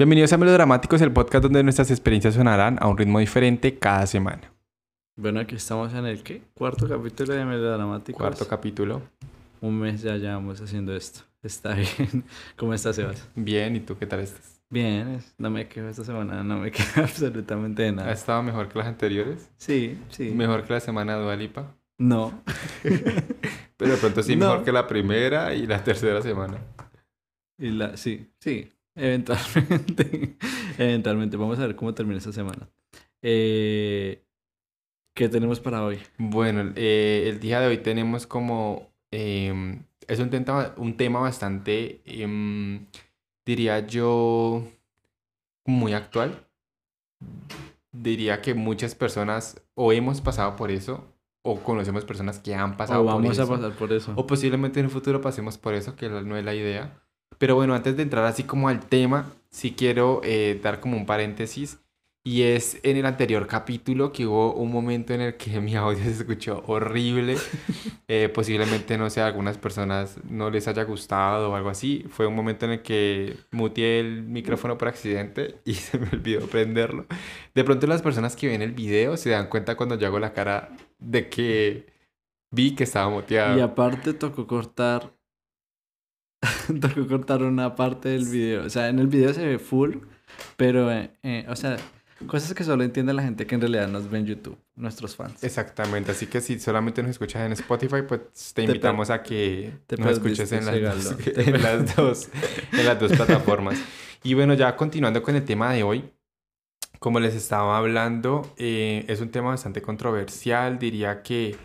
Bienvenidos a Melodramáticos, el podcast donde nuestras experiencias sonarán a un ritmo diferente cada semana. Bueno, aquí estamos en el ¿qué? Cuarto capítulo de Melodramáticos. Cuarto capítulo. Un mes ya llevamos haciendo esto. Está bien. ¿Cómo estás, Sebas? Bien, ¿y tú qué tal estás? Bien, no me quejo esta semana, no me quejo absolutamente de ¿Ha nada. estado mejor que las anteriores? Sí, sí. ¿Mejor que la semana de Dualipa? No. Pero de pronto sí, No. mejor que la primera y la tercera semana. Y la, sí, sí. Eventualmente. Eventualmente. Vamos a ver cómo termina esta semana. Eh, ¿Qué tenemos para hoy? Bueno, eh, el día de hoy tenemos como... em, es un tema, un tema bastante, em, diría yo, muy actual. Diría que muchas personas o hemos pasado por eso o conocemos personas que han pasado O por vamos a pasar por eso. O posiblemente en el futuro pasemos por eso, que no es la idea. Pero bueno, antes de entrar así como al tema, sí quiero eh, dar como un paréntesis. Y es en el anterior capítulo que hubo un momento en el que mi audio se escuchó horrible. Eh, posiblemente, no sé, a algunas personas no les haya gustado o algo así. Fue un momento en el que muteé el micrófono por accidente y se me olvidó prenderlo. De pronto las personas que ven el video se dan cuenta cuando yo hago la cara de que vi que estaba muteado. Y aparte tocó cortar. tocó cortar una parte del video. O sea, en el video se ve full, pero, eh, eh, o sea, cosas que solo entiende la gente que en realidad nos ve en YouTube, nuestros fans. Exactamente, así que si solamente nos escuchas en Spotify, pues te invitamos a que te nos escuches en las, dos. Te en las dos, en las dos plataformas. Y bueno, ya continuando con el tema de hoy, como les estaba hablando, eh, es un tema bastante controversial, diría que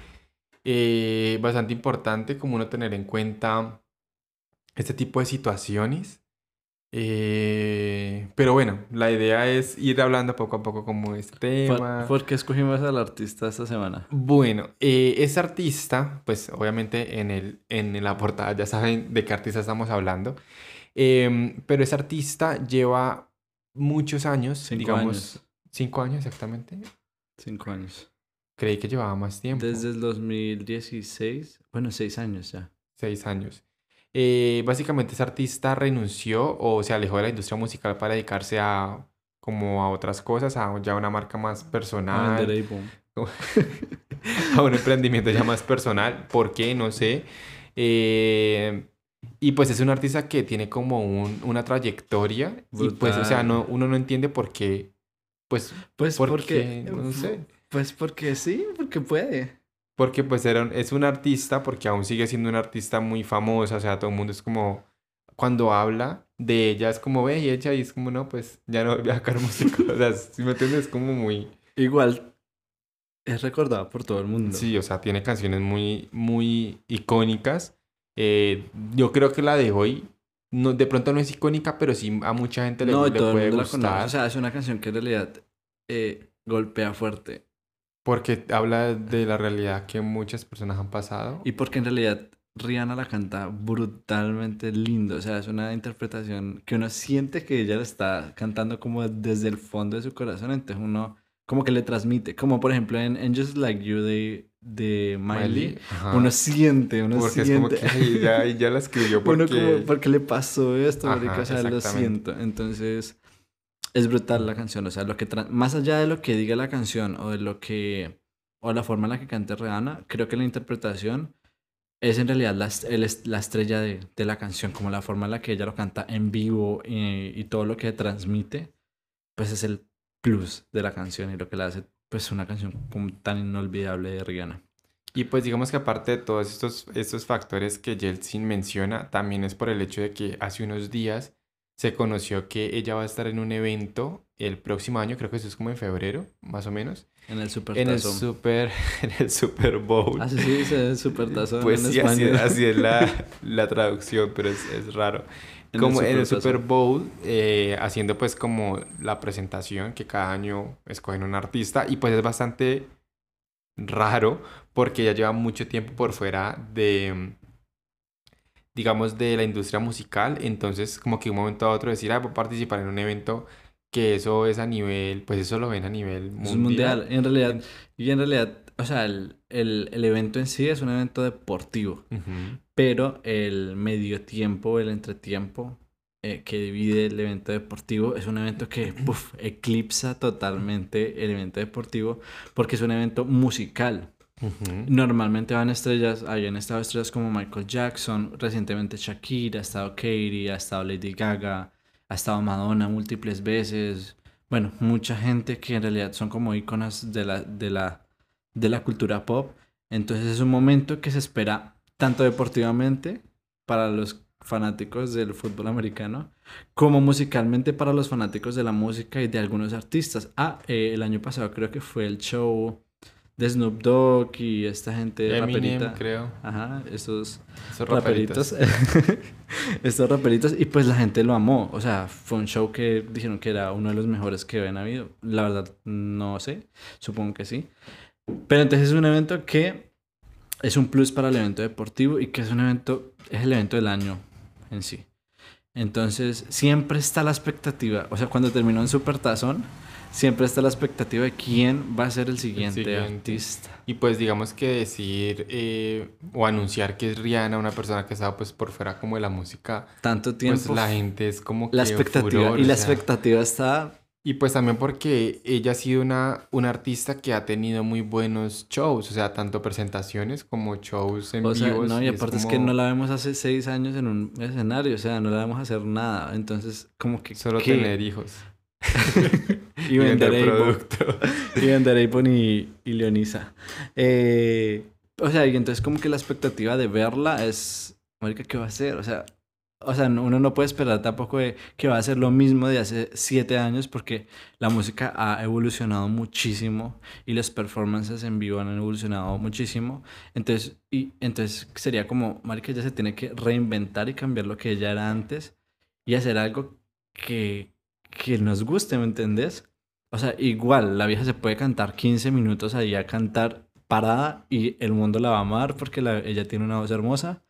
eh, bastante importante como uno tener en cuenta este tipo de situaciones. Eh, pero bueno, la idea es ir hablando poco a poco como este ¿Por, tema. por qué escogimos al artista esta semana? Bueno, eh, ese artista, pues obviamente en, el, en la portada ya saben de qué artista estamos hablando, Em, pero ese artista lleva muchos años, Cinco digamos, años. cinco años exactamente. Cinco años. Creí que llevaba más tiempo, Desde el 2016. Bueno, seis años ya. seis años. Eh, básicamente ese artista renunció o se alejó de la industria musical para dedicarse a como a otras cosas, a ya una marca más personal. a un emprendimiento ya más personal. ¿Por qué? No sé. Eh, y pues es un artista que tiene como un- una trayectoria. Y pues, o sea, no, uno no entiende por qué. Pues, Pues porque, porque. no sé. Pues porque sí, porque puede. Porque pues era un- es un artista, porque aún sigue siendo una artista muy famosa. O sea, todo el mundo es como. Cuando habla de ella es como ve y ella y es como no, pues ya no voy a sacar música. O sea, si me entiendes, es como muy. Igual es recordado por todo el mundo. Sí, o sea, tiene canciones muy, muy icónicas. Eh, yo creo que la de hoy, no, de pronto no es icónica, pero sí a mucha gente le, no, le todo el puede mundo la conoce. gustar. O sea, es una canción que en realidad eh, golpea fuerte. Porque habla de la realidad que muchas personas han pasado. Y porque en realidad Rihanna la canta brutalmente lindo. O sea, es una interpretación que uno siente que ella la está cantando como desde el fondo de su corazón. Entonces uno como que le transmite. Como por ejemplo en, en Just Like You de, de Miley. ajá. Uno siente, uno porque es como siente. que ya, ya la escribió porque... Uno como, ¿por qué le pasó esto? Ajá, marica? o sea, lo siento. Entonces, es brutal la canción. O sea, lo que más allá de lo que diga la canción o de lo que... o la forma en la que cante Rihanna, creo que la interpretación es en realidad la, la estrella de, de la canción, como la forma en la que ella lo canta en vivo eh, y todo lo que transmite, pues es el plus de la canción y lo que la hace pues una canción tan inolvidable de Rihanna. Y pues digamos que aparte de todos estos, estos factores que Yeltsin menciona, también es por el hecho de que hace unos días se conoció que ella va a estar en un evento el próximo año, creo que eso es como en febrero, más o menos, En el Super en el. Super, en el Super Bowl. Así se dice el Super Tazón Pues en sí, así, es la, la traducción, pero es, es raro. En el como en el Super. Bowl, eh, haciendo pues como la presentación que cada año escogen un artista y pues es bastante raro porque ella lleva mucho tiempo por fuera de, digamos, de la industria musical, entonces como que de un momento a otro decir, ah, voy a participar en un evento que eso es a nivel, pues eso lo ven a nivel Es un mundial. mundial. En realidad, y en realidad, o sea, el, el, el evento en sí es un evento deportivo, pero el medio tiempo, el entretiempo, eh, que divide el evento deportivo. Es un evento que uf, eclipsa totalmente el evento deportivo porque es un evento musical. Normalmente van estrellas, habían estado estrellas como Michael Jackson, recientemente Shakira, ha estado Katy, ha estado Lady Gaga, ha estado Madonna múltiples veces. Bueno, mucha gente que en realidad son como íconos de la, de la, de la cultura pop. Entonces es un momento que se espera tanto deportivamente para los fanáticos del fútbol americano como musicalmente para los fanáticos de la música y de algunos artistas. Ah, eh, el año pasado creo que fue el show de Snoop Dogg y esta gente Eminem, raperita. creo. Ajá, esos Esos raperitos. raperitos. Estos raperitos. Y pues la gente lo amó. O sea, fue un show que dijeron que era uno de los mejores que habían habido. La verdad, no sé. Supongo que sí. Pero entonces es un evento que es un plus para el evento deportivo y que es un evento, es el evento del año en sí. Entonces, siempre está la expectativa. O sea, cuando terminó en Supertazón, siempre está la expectativa de quién va a ser el siguiente, siguiente. artista. Y pues digamos que decir eh, o anunciar que es Rihanna, una persona que estaba pues por fuera como de la música, Tanto tiempo. pues la gente es como que la expectativa. furor, y o la sea, expectativa está Y pues también porque ella ha sido una, una artista que ha tenido muy buenos shows, o sea, tanto presentaciones como shows en O sea, vivos. no, y es aparte es que no la vemos hace seis años en un escenario, o sea, no la vemos hacer nada. Entonces, como que. Solo ¿qué? tener hijos. Y vender Avon. producto. Y vender Avon y, y Leonisa. Eh, o sea, y entonces, como que la expectativa de verla es. Marica, ¿qué va a hacer? O sea. O sea, no- uno no puede esperar tampoco de que va a ser lo mismo de hace siete años porque la música ha evolucionado muchísimo y las performances en vivo han evolucionado muchísimo. Entonces, y, entonces sería como, marica, ella se tiene que reinventar y cambiar lo que ella era antes y hacer algo que, que nos guste, ¿me entendés? O sea, igual, la vieja se puede cantar 15 minutos ahí a cantar parada y el mundo la va a amar porque la- ella tiene una voz hermosa.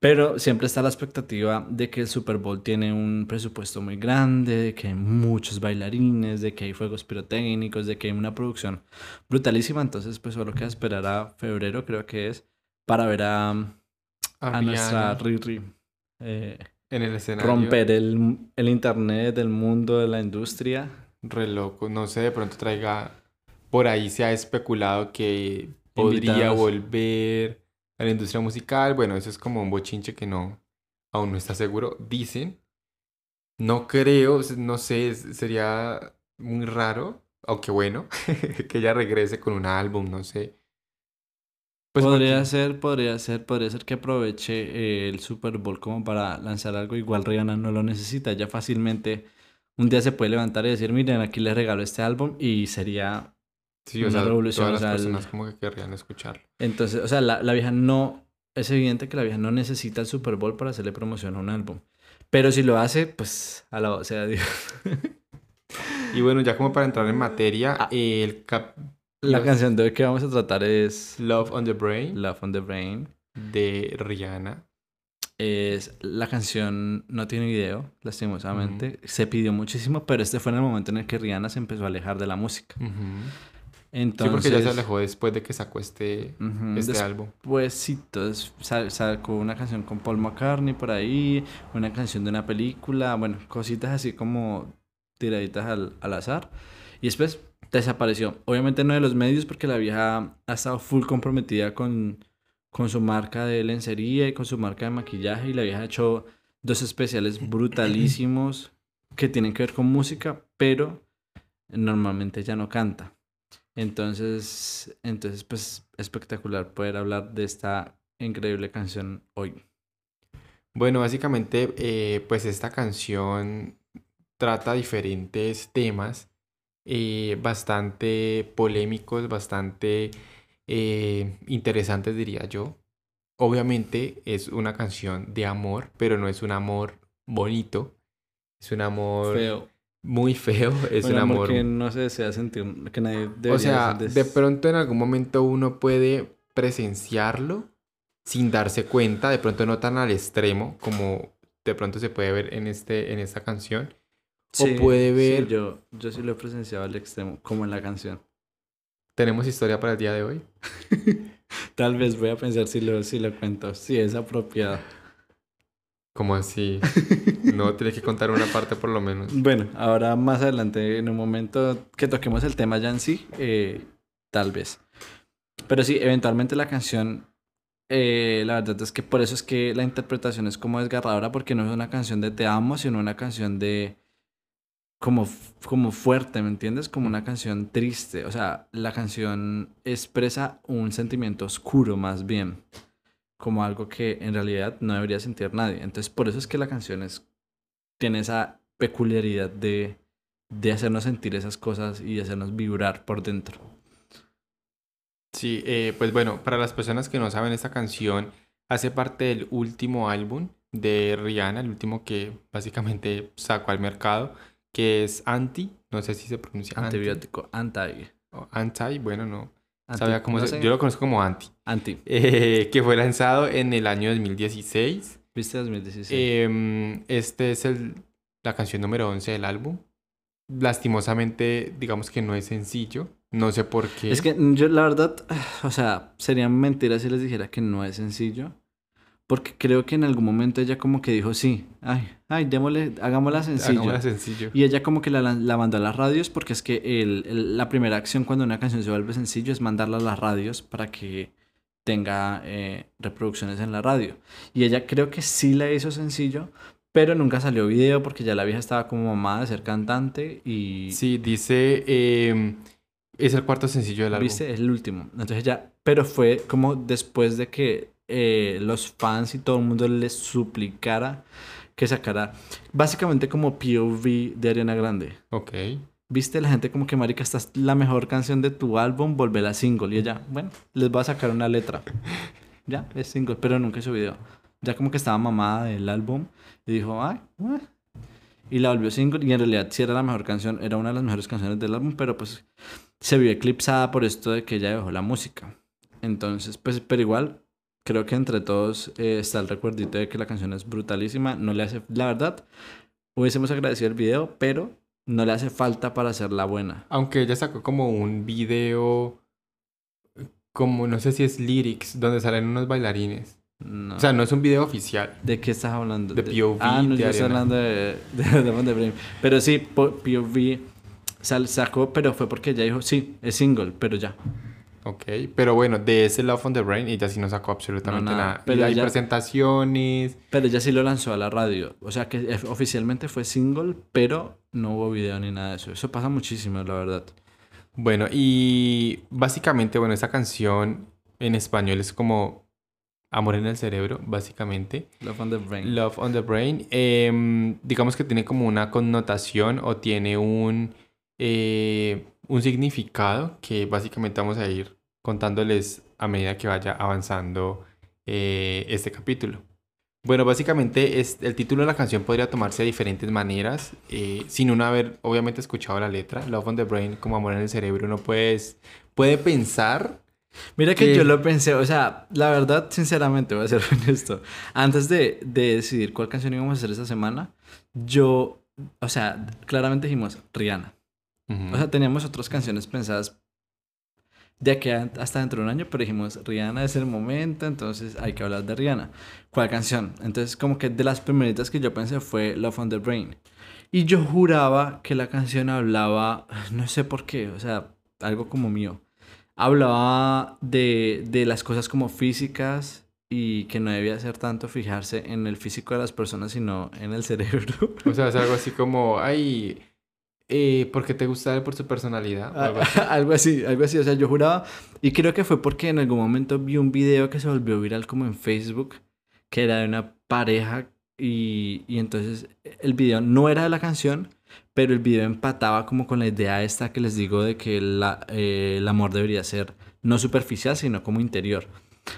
Pero siempre está la expectativa de que el Super Bowl tiene un presupuesto muy grande, de que hay muchos bailarines, de que hay fuegos pirotécnicos, de que hay una producción brutalísima. Entonces, pues solo queda esperar a febrero, creo que es, para ver a, a nuestra Riri eh, en el escenario. romper el, el internet, el mundo de la industria. Re loco. No sé, de pronto traiga. Por ahí se ha especulado que podría Invitados. volver a la industria musical. Bueno, eso es como un bochinche que no. Aún no está seguro. Dicen. No creo, no sé, sería muy raro. Aunque bueno, que ella regrese con un álbum, no sé. Pues podría porque- ser, podría ser, podría ser que aproveche eh, el Super Bowl como para lanzar algo. Igual Rihanna no lo necesita. Ya fácilmente un día se puede levantar y decir, miren, aquí les regalo este álbum y sería... Sí, o una sea, revolución, todas o el- personas como que querrían escucharlo. Entonces, o sea, la, la vieja no... Es evidente que la vieja no necesita el Super Bowl para hacerle promoción a un álbum. Pero si lo hace, pues a la sea Dios. Y bueno, ya como para entrar en materia, Ah. el cap La canción de hoy que vamos a tratar es Love on the Brain Love on the Brain. de Rihanna. Es, la canción no tiene video, lastimosamente. Se pidió muchísimo, pero este fue en el momento en el que Rihanna se empezó a alejar de la música. Ujú. Entonces, sí, porque ya se alejó después de que sacó este, este álbum. Después, sí, entonces, sa- sacó una canción con Paul McCartney por ahí, una canción de una película, bueno, cositas así como tiraditas al, al azar. Y después desapareció. Obviamente no de los medios porque la vieja ha estado full comprometida con, con su marca de lencería y con su marca de maquillaje. Y la vieja ha hecho dos especiales brutalísimos que tienen que ver con música, pero normalmente ella no canta. Entonces, entonces, pues espectacular poder hablar de esta increíble canción hoy. Bueno, básicamente, eh, pues esta canción trata diferentes temas eh, bastante polémicos, bastante eh, interesantes, diría yo. Obviamente es una canción de amor, pero no es un amor bonito. Es un amor Feo. muy feo. Es Un un amor amor que no se desea sentir, que nadie O sea, des- de pronto en algún momento uno puede presenciarlo sin darse cuenta, de pronto no tan al extremo como de pronto se puede ver en, este, en esta canción. O puede sí, ver- yo, yo sí lo he presenciado al extremo, como en la canción. Tenemos historia para el día de hoy. Tal vez voy a pensar si lo, si lo cuento, si es apropiado. Como así? No, tienes que contar una parte por lo menos. Bueno, ahora más adelante, en un momento que toquemos el tema ya en sí, eh, tal vez. Pero sí, eventualmente la canción, eh, la verdad es que por eso es que la interpretación es como desgarradora, porque no es una canción de te amo, sino una canción de como, como fuerte, ¿me entiendes? Como una canción triste. O sea, la canción expresa un sentimiento oscuro más bien, como algo que en realidad no debería sentir nadie. Entonces, por eso es que la canción es, tiene esa peculiaridad de, de hacernos sentir esas cosas y hacernos vibrar por dentro. Sí, eh, pues bueno, para las personas que no saben, esta canción hace parte del último álbum de Rihanna, el último que básicamente sacó al mercado, que es Anti, no sé si se pronuncia Anti. Antibiótico, anti. Anti, bueno, no. Anti- Sabía cómo no se- sé. Yo lo conozco como Anti, Anti. eh, que fue lanzado en el año 2016. ¿Viste 2016? Em, este es el, la canción número 11 del álbum. Lastimosamente, digamos que no es sencillo. No sé por qué. Es que yo, la verdad, o sea, sería mentira si les dijera que no es sencillo. Porque creo que en algún momento ella como que dijo, sí, ay, ay, démosle, hagámosla sencillo. Hagámosla sencillo. Y ella como que la, la mandó a las radios porque es que el- el- la primera acción cuando una canción se vuelve sencillo es mandarla a las radios para que tenga eh, reproducciones en la radio. Y ella creo que sí la hizo sencillo, pero nunca salió video porque ya la vieja estaba como mamada de ser cantante y... Sí, dice. em, es el cuarto sencillo del álbum. ¿Viste? Es el último. Entonces ya, pero fue como después de que eh, los fans y todo el mundo les suplicara que sacara básicamente como POV de Ariana Grande. Ok. ¿Viste? La gente como que, marica, esta es la mejor canción de tu álbum, volverla single. Y ella, bueno, les voy a sacar una letra. Ya, es single, pero nunca hizo video. Ya como que estaba mamada del álbum y dijo, ay, eh". y la volvió single. Y en realidad sí era la mejor canción, era una de las mejores canciones del álbum, pero pues se vio eclipsada por esto de que ella dejó la música. Entonces, pues, pero igual, creo que entre todos eh, está el recuerdito de que la canción es brutalísima. No le hace, la verdad, hubiésemos agradecido el video, pero no le hace falta para hacerla buena. Aunque ella sacó como un video. Como no sé si es lyrics, donde salen unos bailarines. No. O sea, no es un video oficial. ¿De qué estás hablando? De POV Ah, no, de yo estoy hablando de, de, de Bremen. Pero sí, po- POV sal- sacó, pero fue porque ella dijo, sí, es single, pero ya. Ok. Pero bueno, de ese Love on the Brain, ella sí no sacó absolutamente No, nada. nada. Pero y hay ella- presentaciones. Pero ella sí lo lanzó a la radio. O sea que oficialmente fue single, pero no hubo video ni nada de eso. Eso pasa muchísimo, la verdad. Bueno, y básicamente, bueno, esta canción en español es como Amor en el cerebro, básicamente. Love on the Brain. Love on the Brain. Em, digamos que tiene como una connotación o tiene un, eh, un significado que básicamente vamos a ir contándoles a medida que vaya avanzando eh, este capítulo. Bueno, básicamente es, el título de la canción podría tomarse de diferentes maneras, eh, sin uno haber obviamente escuchado la letra. Love on the Brain, como amor en el cerebro, uno puede, puede pensar Mira que que- yo lo pensé, o sea, la verdad, sinceramente, voy a ser honesto. Antes de, de decidir cuál canción íbamos a hacer esta semana, yo, o sea, claramente dijimos Rihanna. Ujú. O sea, teníamos otras canciones pensadas de aquí a- hasta dentro de un año, pero dijimos, Rihanna es el momento, entonces hay que hablar de Rihanna. ¿Cuál canción? Entonces, como que de las primeritas que yo pensé fue Love on the Brain. Y yo juraba que la canción hablaba, no sé por qué, o sea, algo como mío. Hablaba de, de las cosas como físicas y que no debía ser tanto fijarse en el físico de las personas, sino en el cerebro. O sea, es algo así como, ay, eh, porque te gusta él por su personalidad. o algo así. algo así, algo así. O sea, yo juraba. Y creo que fue porque en algún momento vi un video que se volvió viral como en Facebook, que era de una pareja. Y, y entonces el video no era de la canción, pero el video empataba como con la idea esta que les digo de que la- eh, el amor debería ser no superficial, sino como interior.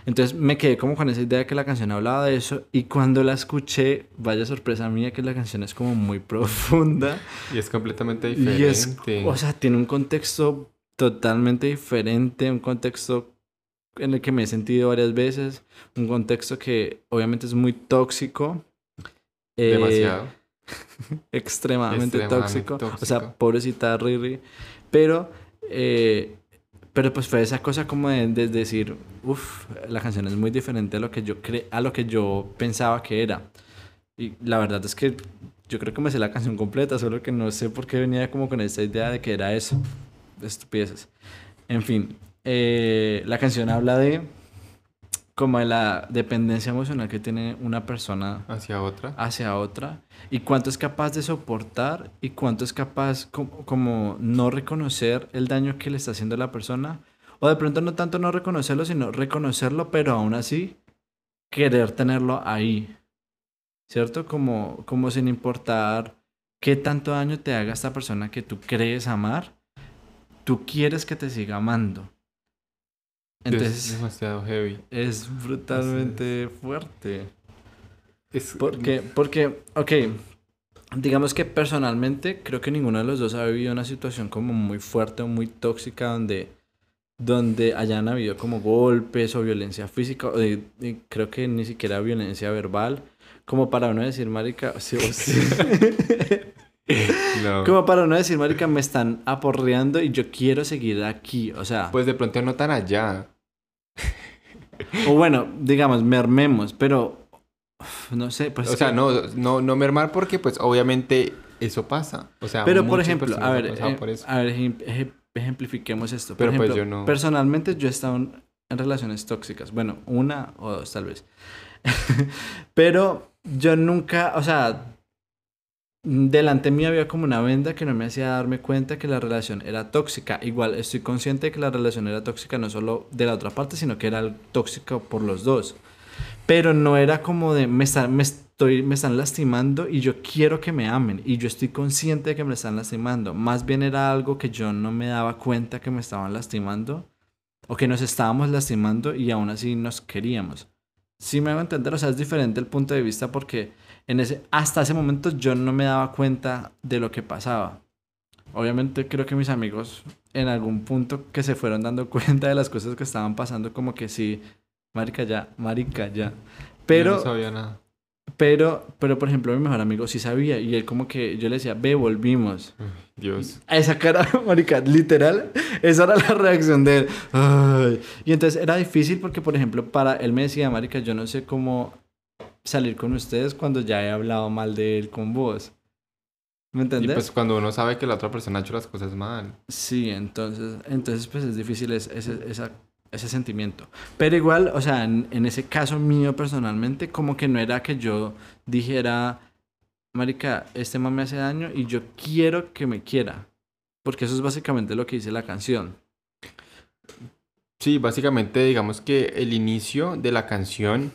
Entonces me quedé como con esa idea de que la canción hablaba de eso. Y cuando la escuché, vaya sorpresa mía que la canción es como muy profunda. Y es completamente Y diferente. es, o sea, tiene un contexto totalmente diferente, un contexto en el que me he sentido varias veces, un contexto que obviamente es muy tóxico. eh, Demasiado. extremadamente, Extremadamente tóxico. O tóxico. sea, pobrecita Riri. Pero, eh, pero pues fue esa cosa como de, de decir, uff, la canción es muy diferente a lo que yo cre a lo que yo pensaba que era. Y la verdad es que yo creo que me sé la canción completa, solo que no sé por qué venía como con esta idea de que era eso. Estupideces. En fin, eh, la canción habla de como de la dependencia emocional que tiene una persona hacia otra. Hacia otra. Y cuánto es capaz de soportar y cuánto es capaz como, como no reconocer el daño que le está haciendo a la persona. O de pronto no tanto no reconocerlo, sino reconocerlo, pero aún así querer tenerlo ahí. ¿Cierto? Como, como sin importar qué tanto daño te haga esta persona que tú crees amar, tú quieres que te siga amando. Entonces, es demasiado heavy. Es brutalmente fuerte. Es... Porque, porque, ok, digamos que personalmente creo que ninguno de los dos ha vivido una situación como muy fuerte o muy tóxica donde, donde hayan habido como golpes o violencia física, o creo que ni siquiera violencia verbal, como para uno decir, marica, sí, sí. Como para no decir, marica, me están aporreando y yo quiero seguir aquí, o sea... Pues de pronto no tan allá. O bueno, digamos, mermemos, pero no sé, pues... O sea, no, no, no mermar porque pues obviamente eso pasa. O sea, pero por ejemplo, a ver, eh, a ver, ejemplifiquemos esto. pero pues yo no... Personalmente yo he estado en relaciones tóxicas. Bueno, una o dos tal vez. pero yo nunca, o sea, delante mío había como una venda que no me hacía darme cuenta que la relación era tóxica. Igual estoy consciente de que la relación era tóxica no solo de la otra parte, sino que era tóxica por los dos. Pero no era como de me, me, estoy, me están lastimando y yo quiero que me amen y yo estoy consciente de que me están lastimando. Más bien era algo que yo no me daba cuenta que me estaban lastimando o que nos estábamos lastimando y aún así nos queríamos. Sí me hago entender, o sea, es diferente el punto de vista porque en ese, hasta ese momento yo no me daba cuenta de lo que pasaba. Obviamente creo que mis amigos en algún punto que se fueron dando cuenta de las cosas que estaban pasando, como que sí, marica ya, marica ya. Pero... Yo no sabía nada. Pero, pero por ejemplo, mi mejor amigo sí sabía y él como que yo le decía, ve, volvimos. Dios. A esa cara, marica, literal, esa era la reacción de él. Y entonces era difícil porque, por ejemplo, para él me decía, marica, yo no sé cómo salir con ustedes cuando ya he hablado mal de él con vos. ¿Me entendés? Y pues cuando uno sabe que la otra persona ha hecho las cosas mal. Sí, entonces, entonces pues es difícil ese, esa, ese sentimiento. Pero igual, o sea, en, en, ese caso mío personalmente, como que no era que yo dijera, Marica, este man me hace daño y yo quiero que me quiera. Porque eso es básicamente lo que dice la canción. Sí, básicamente digamos que el inicio de la canción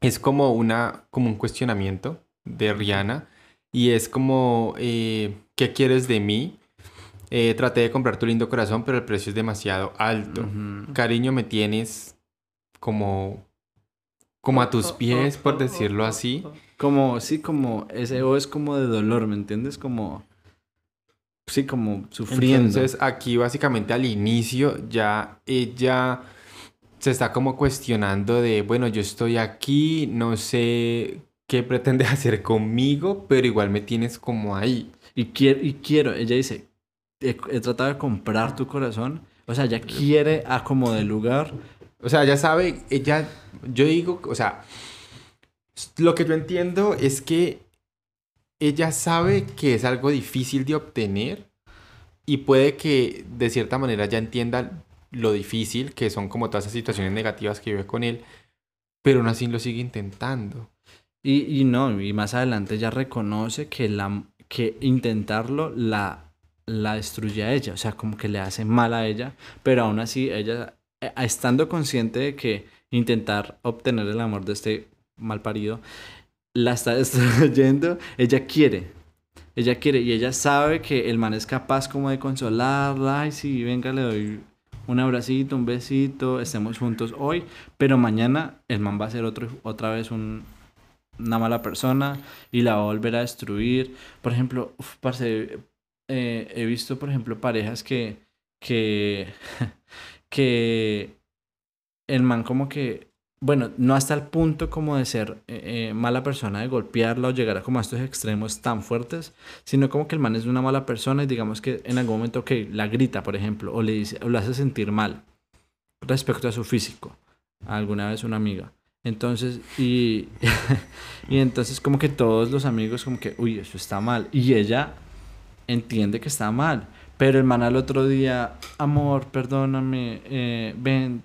es como, una, como un cuestionamiento de Rihanna y es como, eh, ¿qué quieres de mí? Eh, traté de comprar tu lindo corazón, pero el precio es demasiado alto. Cariño, me tienes como, como a tus oh, oh, pies, por oh, decirlo así. Como, sí, como, ese O es como de dolor, ¿me entiendes? Como, sí, como sufriendo. Entonces, aquí básicamente al inicio ya ella se está como cuestionando de, bueno, yo estoy aquí, no sé qué pretende hacer conmigo, pero igual me tienes como ahí. Y quiero, y quiero ella dice, he, tratado de comprar tu corazón, o sea, ella quiere a como de lugar. O sea, ya sabe, ella, yo digo, o sea, lo que yo entiendo es que ella sabe que es algo difícil de obtener y puede que de cierta manera ya entienda lo difícil que son como todas esas situaciones negativas que vive con él, pero aún así lo sigue intentando. Y, y no, y más adelante ya reconoce que, la, que intentarlo la, la destruye a ella, o sea, como que le hace mal a ella, pero aún así ella, eh, estando consciente de que intentar obtener el amor de este mal parido, la está destruyendo, ella quiere, ella quiere y ella sabe que el man es capaz como de consolarla, y si venga, le doy un abracito, un besito, estemos juntos hoy, pero mañana el man va a ser otro, otra vez un, una mala persona y la va a volver a destruir. Por ejemplo, parce, eh, he visto, por ejemplo, parejas que, que, que el man como que bueno, no hasta el punto como de ser eh, eh, mala persona, de golpearla o llegar a como a estos extremos tan fuertes, sino como que el man es una mala persona y digamos que en algún momento que la grita, por ejemplo, o le dice, o le hace sentir mal respecto a su físico, alguna vez una amiga. Entonces, y, y entonces como que todos los amigos como que, uy, eso está mal. Y ella entiende que está mal. Pero el man al otro día, amor, perdóname, eh, ven,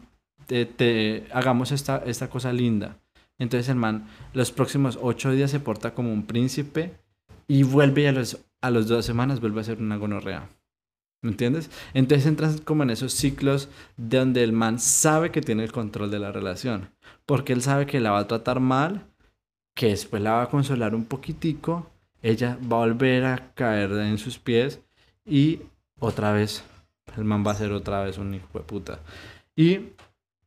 te, hagamos esta, esta cosa linda. Entonces el man los próximos ocho días se porta como un príncipe y vuelve a los, a los dos semanas vuelve a ser una gonorrea. ¿Me entiendes? Entonces entras como en esos ciclos de donde el man sabe que tiene el control de la relación. Porque él sabe que la va a tratar mal, que después la va a consolar un poquitico, ella va a volver a caer en sus pies y otra vez el man va a ser otra vez un hijo de puta. Y,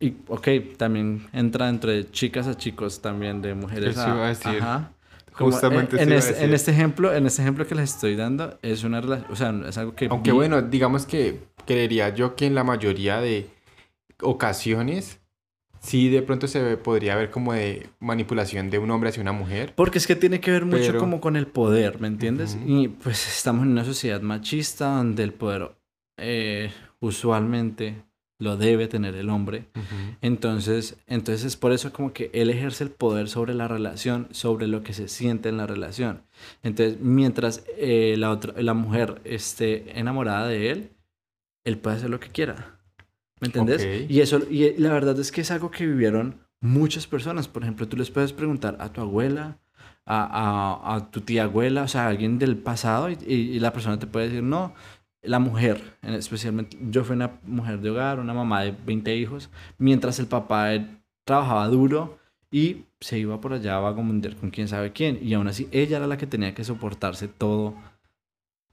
y ok, también entra entre chicas a chicos también, de mujeres Eso a... iba a decir. Ajá. Como, Justamente en, iba a este, en este ejemplo, en este ejemplo que les estoy dando, es una relación, o sea, es algo que Aunque vi- bueno, digamos que creería yo que en la mayoría de ocasiones sí de pronto se podría ver como de manipulación de un hombre hacia una mujer. Porque es que tiene que ver mucho Pero- como con el poder, ¿me entiendes? Y pues estamos en una sociedad machista donde el poder eh, usualmente lo debe tener el hombre. Entonces, entonces es por eso como que él ejerce el poder sobre la relación, sobre lo que se siente en la relación. Entonces, mientras eh, la, otra, la mujer esté enamorada de él, él puede hacer lo que quiera. ¿Me entiendes? Ok. Y eso, y la verdad es que es algo que vivieron muchas personas. Por ejemplo, tú les puedes preguntar a tu abuela, a, a- a tu tía abuela, o sea, a alguien del pasado, y, y- y la persona te puede decir, no, la mujer, en- especialmente, yo fui una mujer de hogar, una mamá de 20 hijos, mientras el papá eh, trabajaba duro y se iba por allá a vagabundear con quién sabe quién. Y aún así, ella era la que tenía que soportarse todo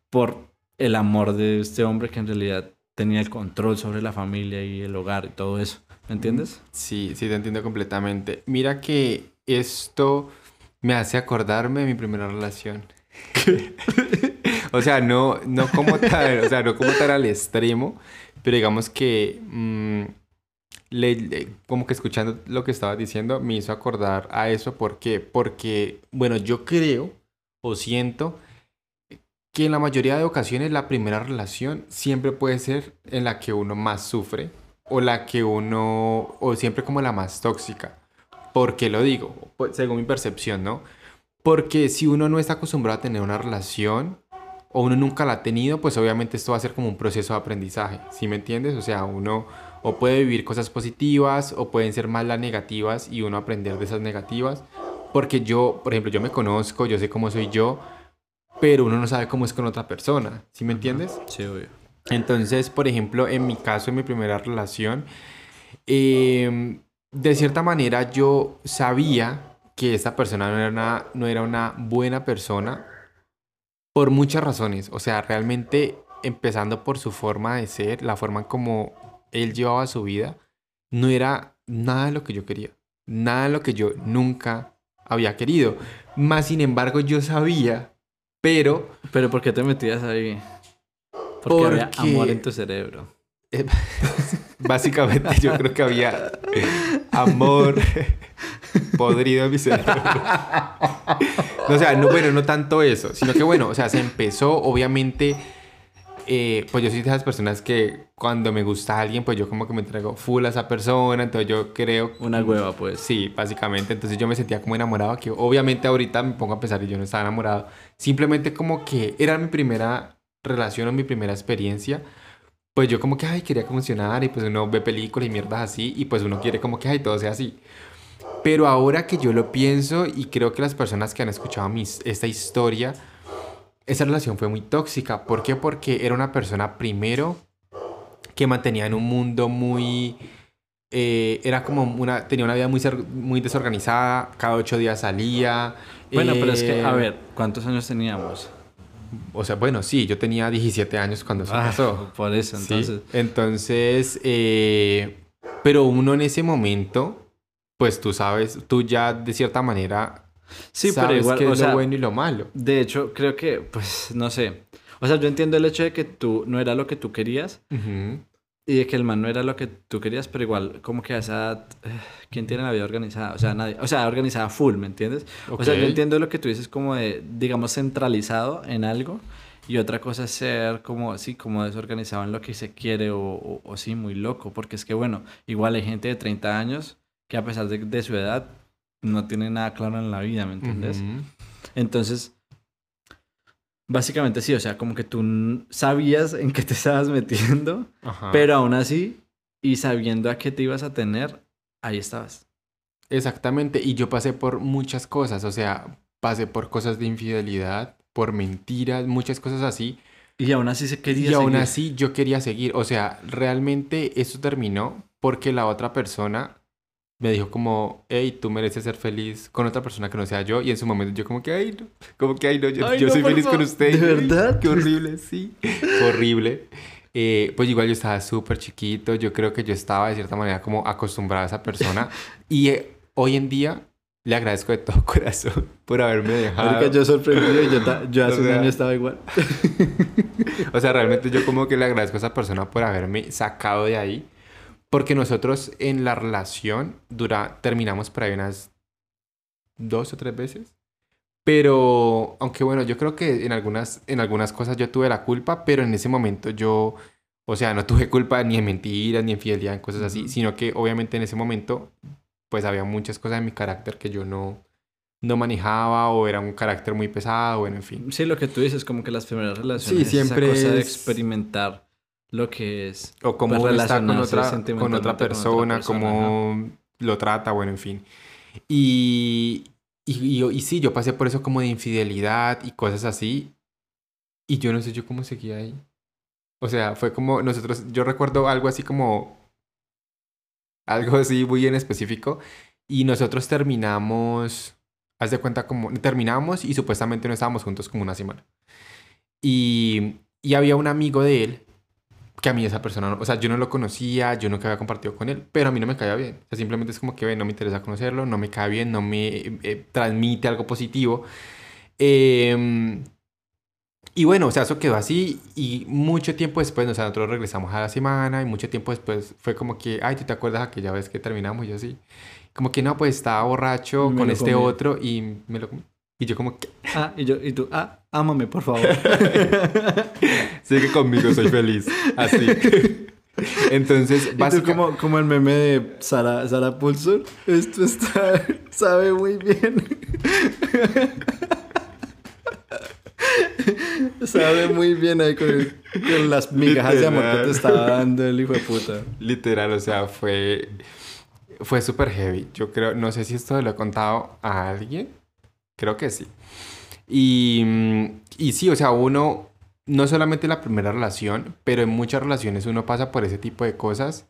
por el amor de este hombre que en realidad tenía el control sobre la familia y el hogar y todo eso. ¿Me entiendes? Sí, sí, te entiendo completamente. Mira que esto me hace acordarme de mi primera relación. o sea, no, no como tal, o sea, no como tal al extremo, pero digamos que mm, le- como que escuchando lo que estabas diciendo me hizo acordar a eso. ¿Por qué? Porque, bueno, yo creo o siento que en la mayoría de ocasiones la primera relación siempre puede ser en la que uno más sufre o la que uno, o siempre como la más tóxica. ¿Por qué lo digo? Pues, según mi percepción, ¿no? Porque si uno no está acostumbrado a tener una relación o uno nunca la ha tenido, pues obviamente esto va a ser como un proceso de aprendizaje, ¿sí me entiendes? O sea, uno o puede vivir cosas positivas o pueden ser más las negativas y uno aprender de esas negativas. Porque yo, por ejemplo, yo me conozco, yo sé cómo soy yo, pero uno no sabe cómo es con otra persona, ¿sí me entiendes? Sí, obvio. Entonces, por ejemplo, en mi caso, en mi primera relación, eh, de cierta manera yo sabía que esta persona no era una, no era una buena persona por muchas razones. O sea, realmente empezando por su forma de ser, la forma en como él llevaba su vida, no era nada de lo que yo quería. Nada de lo que yo nunca había querido. Más sin embargo, yo sabía, pero Pero ¿por qué te metías ahí? Porque había Porque- amor en tu cerebro. Eh, Básicamente yo creo que había amor podrido mi cerebro. O sea, no, bueno, no tanto eso, sino que bueno, o sea, se empezó, obviamente, eh, pues yo soy de esas personas que cuando me gusta alguien, pues yo como que me entrego full a esa persona, entonces yo creo... Una hueva, pues. Sí, básicamente, entonces yo me sentía como enamorado, que obviamente ahorita me pongo a pensar y yo no estaba enamorado, simplemente como que era mi primera relación o mi primera experiencia, pues yo como que, ay, quería que funcionara y pues uno ve películas y mierdas así y pues uno quiere como que, ay, todo sea así. Pero ahora que yo lo pienso y creo que las personas que han escuchado mis, esta historia, esa relación fue muy tóxica. ¿Por qué? Porque era una persona primero que mantenía en un mundo muy... eh, era como una... Tenía una vida muy, muy desorganizada, cada ocho días salía. Bueno, pero es que, eh, a ver, ¿cuántos años teníamos? O sea, bueno, sí, yo tenía 17 años cuando eso Ah, pasó. por eso, Sí, entonces. Entonces, eh, pero uno en ese momento, pues tú sabes, tú ya de cierta manera Sí, pero sabes igual, qué o es sea, lo bueno y lo malo. de hecho, creo que, pues, no sé. O sea, yo entiendo el hecho de que tú no era lo que tú querías y de que el man no era lo que tú querías, pero igual, como que a esa eh, ¿quién tiene la vida organizada? O sea, nadie. O sea, organizada full, ¿me entiendes? O sea, yo entiendo lo que tú dices como de, digamos, centralizado en algo. Y otra cosa es ser como así, como desorganizado en lo que se quiere o, o, o sí, muy loco. Porque es que, bueno, igual hay gente de 30 años que a pesar de, de su edad no tiene nada claro en la vida, ¿me entiendes? Ujú. Entonces, básicamente sí, o sea, como que tú sabías en qué te estabas metiendo, Ajá. pero aún así, y sabiendo a qué te ibas a tener, ahí estabas. Exactamente, y yo pasé por muchas cosas, o sea, pasé por cosas de infidelidad, por mentiras, muchas cosas así, Y aún así se quería y aún seguir. así yo quería seguir, o sea, realmente eso terminó porque la otra persona me dijo como, hey, tú mereces ser feliz con otra persona que no sea yo, y en su momento yo como que, ay, no, como que, ay, no, yo, Ay, yo no, soy feliz con favor. usted. ¿De verdad? Qué horrible, sí, horrible. Eh, pues igual yo estaba súper chiquito, yo creo que yo estaba de cierta manera como acostumbrado a esa persona, y eh, hoy en día le agradezco de todo corazón por haberme dejado. Marica, yo sorprendido y yo, yo hace O un sea, año estaba igual. O sea, realmente yo como que le agradezco a esa persona por haberme sacado de ahí. Porque nosotros en la relación dura, terminamos por ahí unas dos o tres veces. Pero, aunque bueno, yo creo que en algunas, en algunas cosas yo tuve la culpa, pero en ese momento yo, o sea, no tuve culpa ni en mentiras, ni en fidelidad, en cosas así, sino que obviamente en ese momento, pues había muchas cosas en mi carácter que yo no, no manejaba o era un carácter muy pesado, bueno, en fin. Sí, lo que tú dices, como que las primeras relaciones, Sí, siempre esa cosa de experimentar lo que es. O cómo Pues uno está con otra, con otra persona, cómo lo trata, bueno, en fin. Y, y, y, y sí, yo pasé por eso como de infidelidad y cosas así. Y yo no sé yo cómo seguía ahí. O sea, fue como nosotros, yo recuerdo algo así como, algo así muy en específico. Y nosotros terminamos, haz de cuenta como, terminamos y supuestamente no estábamos juntos como una semana. Y, y había un amigo de él que a mí esa persona, no- o sea, yo no lo conocía, yo nunca había compartido con él, pero a mí no me caía bien. O sea, simplemente es como que no me interesa conocerlo, no me cae bien, no me eh, eh, transmite algo positivo. Em, y bueno, o sea, eso quedó así y mucho tiempo después, o sea, nosotros regresamos a la semana y mucho tiempo después fue como que, ay, ¿tú te acuerdas aquella vez que terminamos? Y yo así, como que no, pues estaba borracho con este comí. otro y me lo comí. Y yo como que, Ah, y yo, y tú, ah, ámame, por favor. sigue conmigo, soy feliz. Así. Entonces, básicamente... como, como el meme de Sara, Sara Pulsor. Esto está, sabe muy bien. sabe muy bien ahí con, el- con las migajas de amor que te estaba dando el hijo de puta. Literal, o sea, fue, fue súper heavy. Yo creo, no sé si esto lo he contado a alguien. Creo que sí. Y, mm, y sí, o sea, uno, no solamente la primera relación, pero en muchas relaciones uno pasa por ese tipo de cosas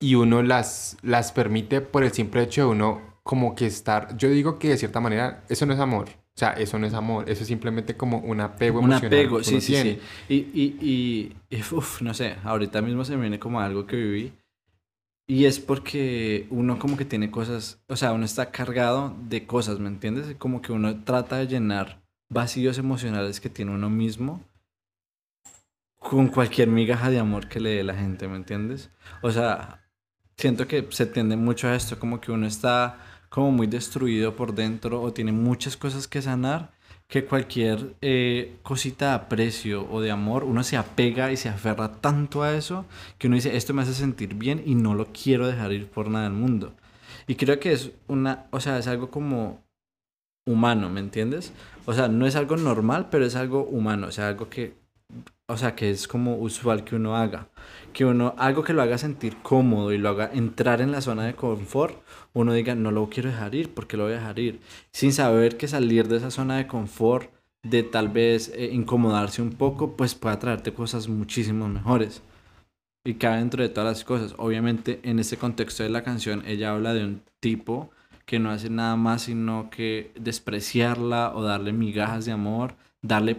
y uno las, las permite por el simple hecho de uno como que estar, yo digo que de cierta manera, eso no es amor. O sea, eso no es amor, eso es simplemente como un apego Un emocional. apego, que sí, sí, tiene. sí. Y, y, y, y, uf, no sé, ahorita mismo se me viene como algo que viví. Y es porque uno como que tiene cosas, o sea, uno está cargado de cosas, ¿me entiendes? Como que uno trata de llenar vacíos emocionales que tiene uno mismo con cualquier migaja de amor que le dé la gente, ¿me entiendes? O sea, siento que se tiende mucho a esto, como que uno está como muy destruido por dentro o tiene muchas cosas que sanar, que cualquier eh, cosita de aprecio o de amor, uno se apega y se aferra tanto a eso que uno dice, esto me hace sentir bien y no lo quiero dejar ir por nada del mundo. Y creo que es una, o sea, es algo como humano, ¿me entiendes? O sea, no es algo normal, pero es algo humano, o sea, algo que, o sea, que es como usual que uno haga. Que uno, algo que lo haga sentir cómodo y lo haga entrar en la zona de confort, uno diga, no lo quiero dejar ir, porque lo voy a dejar ir? Sin saber que salir de esa zona de confort, de tal vez eh, incomodarse un poco, pues puede traerte cosas muchísimo mejores. Y cabe dentro de todas las cosas. Obviamente, en este contexto de la canción, ella habla de un tipo que no hace nada más sino que despreciarla o darle migajas de amor, darle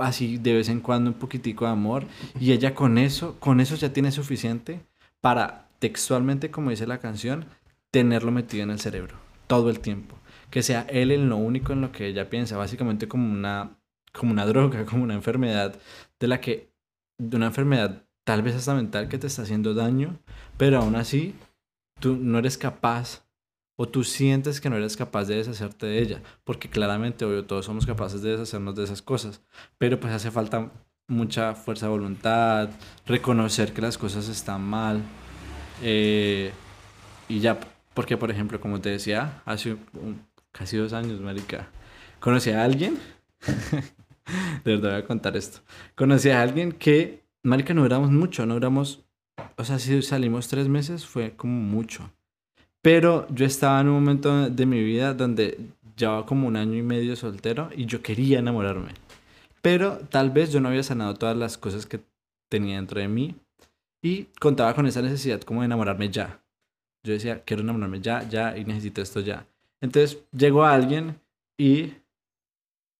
así de vez en cuando un poquitico de amor y ella con eso, con eso ya tiene suficiente para textualmente, como dice la canción, tenerlo metido en el cerebro todo el tiempo, que sea él en lo único en lo que ella piensa, básicamente como una como una droga, como una enfermedad de la que de una enfermedad tal vez hasta mental que te está haciendo daño, pero aún así tú no eres capaz o tú sientes que no eres capaz de deshacerte de ella, porque claramente, obvio, todos somos capaces de deshacernos de esas cosas, pero pues hace falta mucha fuerza de voluntad, reconocer que las cosas están mal, eh, y ya, Porque, por ejemplo, como te decía, hace un- casi dos años, marica, conocí a alguien, de verdad voy a contar esto, conocí a alguien que, marica, no duramos mucho, no duramos, o sea, si salimos tres meses fue como mucho. Pero yo estaba en un momento de mi vida donde llevaba como un año y medio soltero y yo quería enamorarme. Pero tal vez yo no había sanado todas las cosas que tenía dentro de mí y contaba con esa necesidad como de enamorarme ya. Yo decía, quiero enamorarme ya, ya y necesito esto ya. Entonces llegó alguien y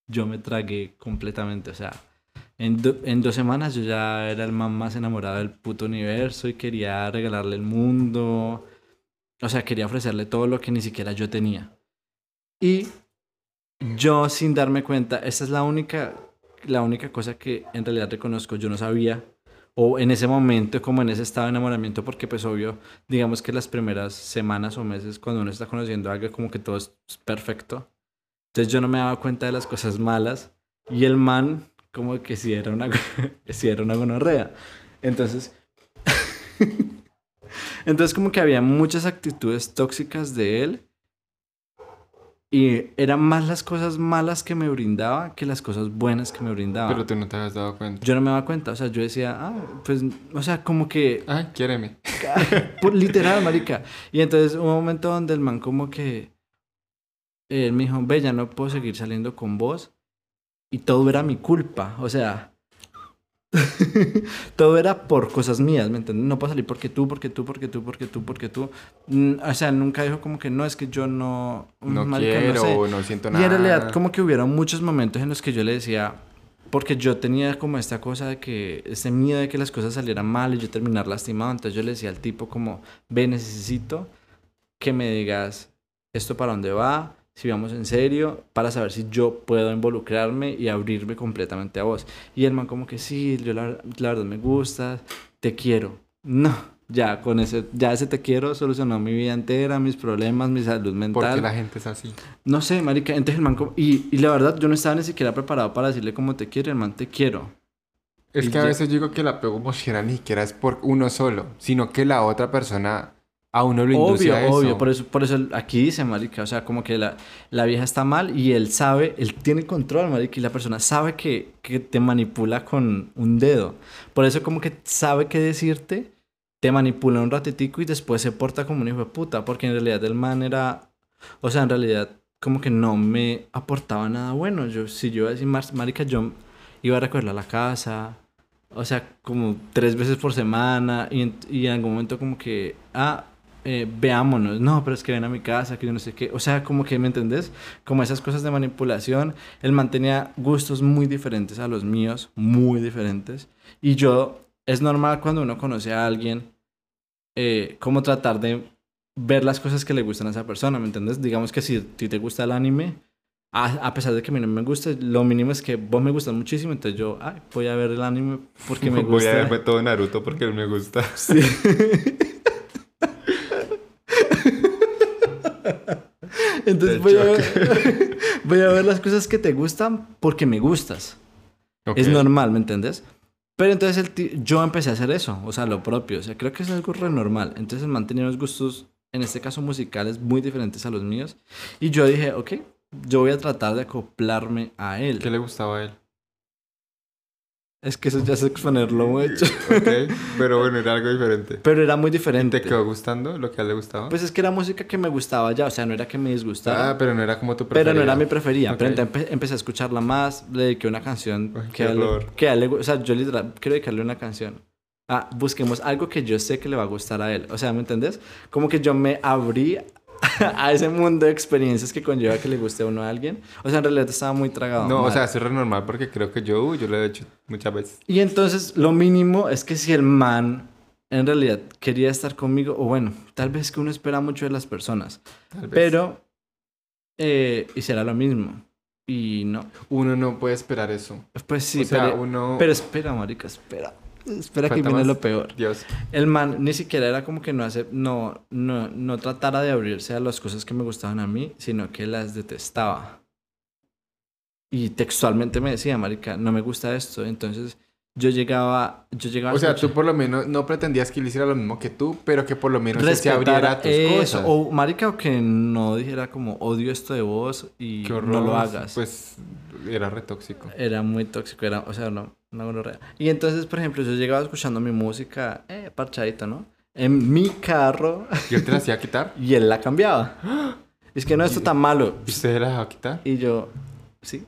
yo me tragué completamente. O sea, en, do- en dos semanas yo ya era el man más enamorado del puto universo y quería regalarle el mundo. O sea, quería ofrecerle todo lo que ni siquiera yo tenía. Y yo sin darme cuenta, esta es la única, la única cosa que en realidad reconozco, yo no sabía, o en ese momento, como en ese estado de enamoramiento, porque pues obvio, digamos que las primeras semanas o meses cuando uno está conociendo a alguien, como que todo es perfecto. Entonces yo no me daba cuenta de las cosas malas y el man como que si era una, si era una gonorrea. Entonces... Entonces como que había muchas actitudes tóxicas de él y eran más las cosas malas que me brindaba que las cosas buenas que me brindaba. Pero tú no te habías dado cuenta. Yo no me daba cuenta, o sea, yo decía, ah, pues, o sea, como que, Ay, quiéreme. literal, marica. Y entonces hubo un momento donde el man como que, él me dijo, ve, ya no puedo seguir saliendo con vos. Y todo era mi culpa, o sea, todo era por cosas mías, ¿me entiendes? No puedo salir porque tú, porque tú, porque tú, porque tú, porque tú. Mm, O sea, nunca dijo como que no, es que yo no... No marica, quiero, sé". o no siento Y nada. en realidad como que hubieron muchos momentos en los que yo le decía, porque yo tenía como esta cosa de que, este miedo de que las cosas salieran mal y yo terminar lastimado, entonces yo le decía al tipo como, ve, necesito que me digas esto para dónde va, si vamos en serio, para saber si yo puedo involucrarme y abrirme completamente a vos. Y el man como que sí, yo la, la verdad me gusta, te quiero. No, ya con ese, ya ese te quiero solucionó mi vida entera, mis problemas, mi salud mental. Porque la gente es así. No sé, marica, entonces el man como- y, y la verdad yo no estaba ni siquiera preparado para decirle cómo te quiero, el man te quiero. Es Y que a veces digo que la apego emocional ni siquiera es por uno solo, sino que la otra persona a uno lo induce Obvio, obvio, por eso, por eso aquí dice, marica, o sea, como que la, la vieja está mal y él sabe, él tiene control, marica, y la persona sabe que, que te manipula con un dedo. Por eso como que sabe qué decirte, te manipula un ratitico y después se porta como un hijo de puta, porque en realidad el man era, o sea, en realidad como que no me aportaba nada bueno. Yo, si yo iba a decir, "Mar- marica, yo iba a recogerla a la casa, o sea, como tres veces por semana y en, y en algún momento como que, ah, eh, veámonos, no, pero es que ven a mi casa, que yo no sé qué, o sea, como que, ¿me entendés? Como esas cosas de manipulación, él mantenía gustos muy diferentes a los míos, muy diferentes, y yo, es normal cuando uno conoce a alguien, eh, como tratar de ver las cosas que le gustan a esa persona, ¿me entiendes? Digamos que si a ti te gusta el anime, a, a pesar de que a mí no me gusta, lo mínimo es que vos me gustas muchísimo, entonces yo, ay, voy a ver el anime porque me gusta. Voy a verme todo Naruto porque me gusta. Sí. Entonces voy a, ver, voy a ver las cosas que te gustan porque me gustas. Es normal, ¿me entiendes? Pero entonces el yo empecé a hacer eso, o sea, lo propio. O sea, creo que es algo re normal. Entonces mantenía unos gustos, en este caso musicales, muy diferentes a los míos. Y yo dije, ok, yo voy a tratar de acoplarme a él. ¿Qué le gustaba a él? Es que eso ya es exponerlo mucho. Ok, pero bueno, era algo diferente. Pero era muy diferente. ¿Te quedó gustando lo que a él le gustaba? Pues es que era música que me gustaba ya, o sea, no era que me disgustara. ah, pero no era como tu pero no era mi preferida. preferida. Ok. Pero entonces empe- empecé a escucharla más, le dediqué una canción Ay, que, a él, que a él le O sea, yo literal quiero dedicarle una canción. Ah, busquemos algo que yo sé que le va a gustar a él. O sea, ¿me entendés? Como que yo me abrí a ese mundo de experiencias que conlleva que le guste a uno a alguien. O sea, en realidad estaba muy tragado. No, o sea, eso es re normal porque creo que yo, uy, yo lo he hecho muchas veces. Y entonces lo mínimo es que si el man en realidad quería estar conmigo, o bueno, tal vez que uno espera mucho de las personas, tal vez. pero eh, hiciera lo mismo. Y no. Uno no puede esperar eso. Pues sí, o sea, pero, uno... pero espera, marica, espera. Espera que viene lo peor. Dios. El man ni siquiera era como que no hace, no, no, no tratara de abrirse a las cosas que me gustaban a mí, sino que las detestaba. Y textualmente me decía, marica, no me gusta esto. Entonces yo llegaba, yo llegaba O sea, escuchar- tú por lo menos no pretendías que él hiciera lo mismo que tú, pero que por lo menos se abriera a tus eso, cosas. o marica, o que no dijera como odio esto de vos y no lo hagas. Pues era re tóxico. Era muy tóxico, era, o sea, no, una gonorrea. Y entonces, por ejemplo, yo llegaba escuchando mi música, eh, parchadito, ¿no? En mi carro ¿Y él te la hacía quitar? y él la cambiaba. Es que no, esto tan malo. ¿Y usted la dejaba quitar? Y yo, sí.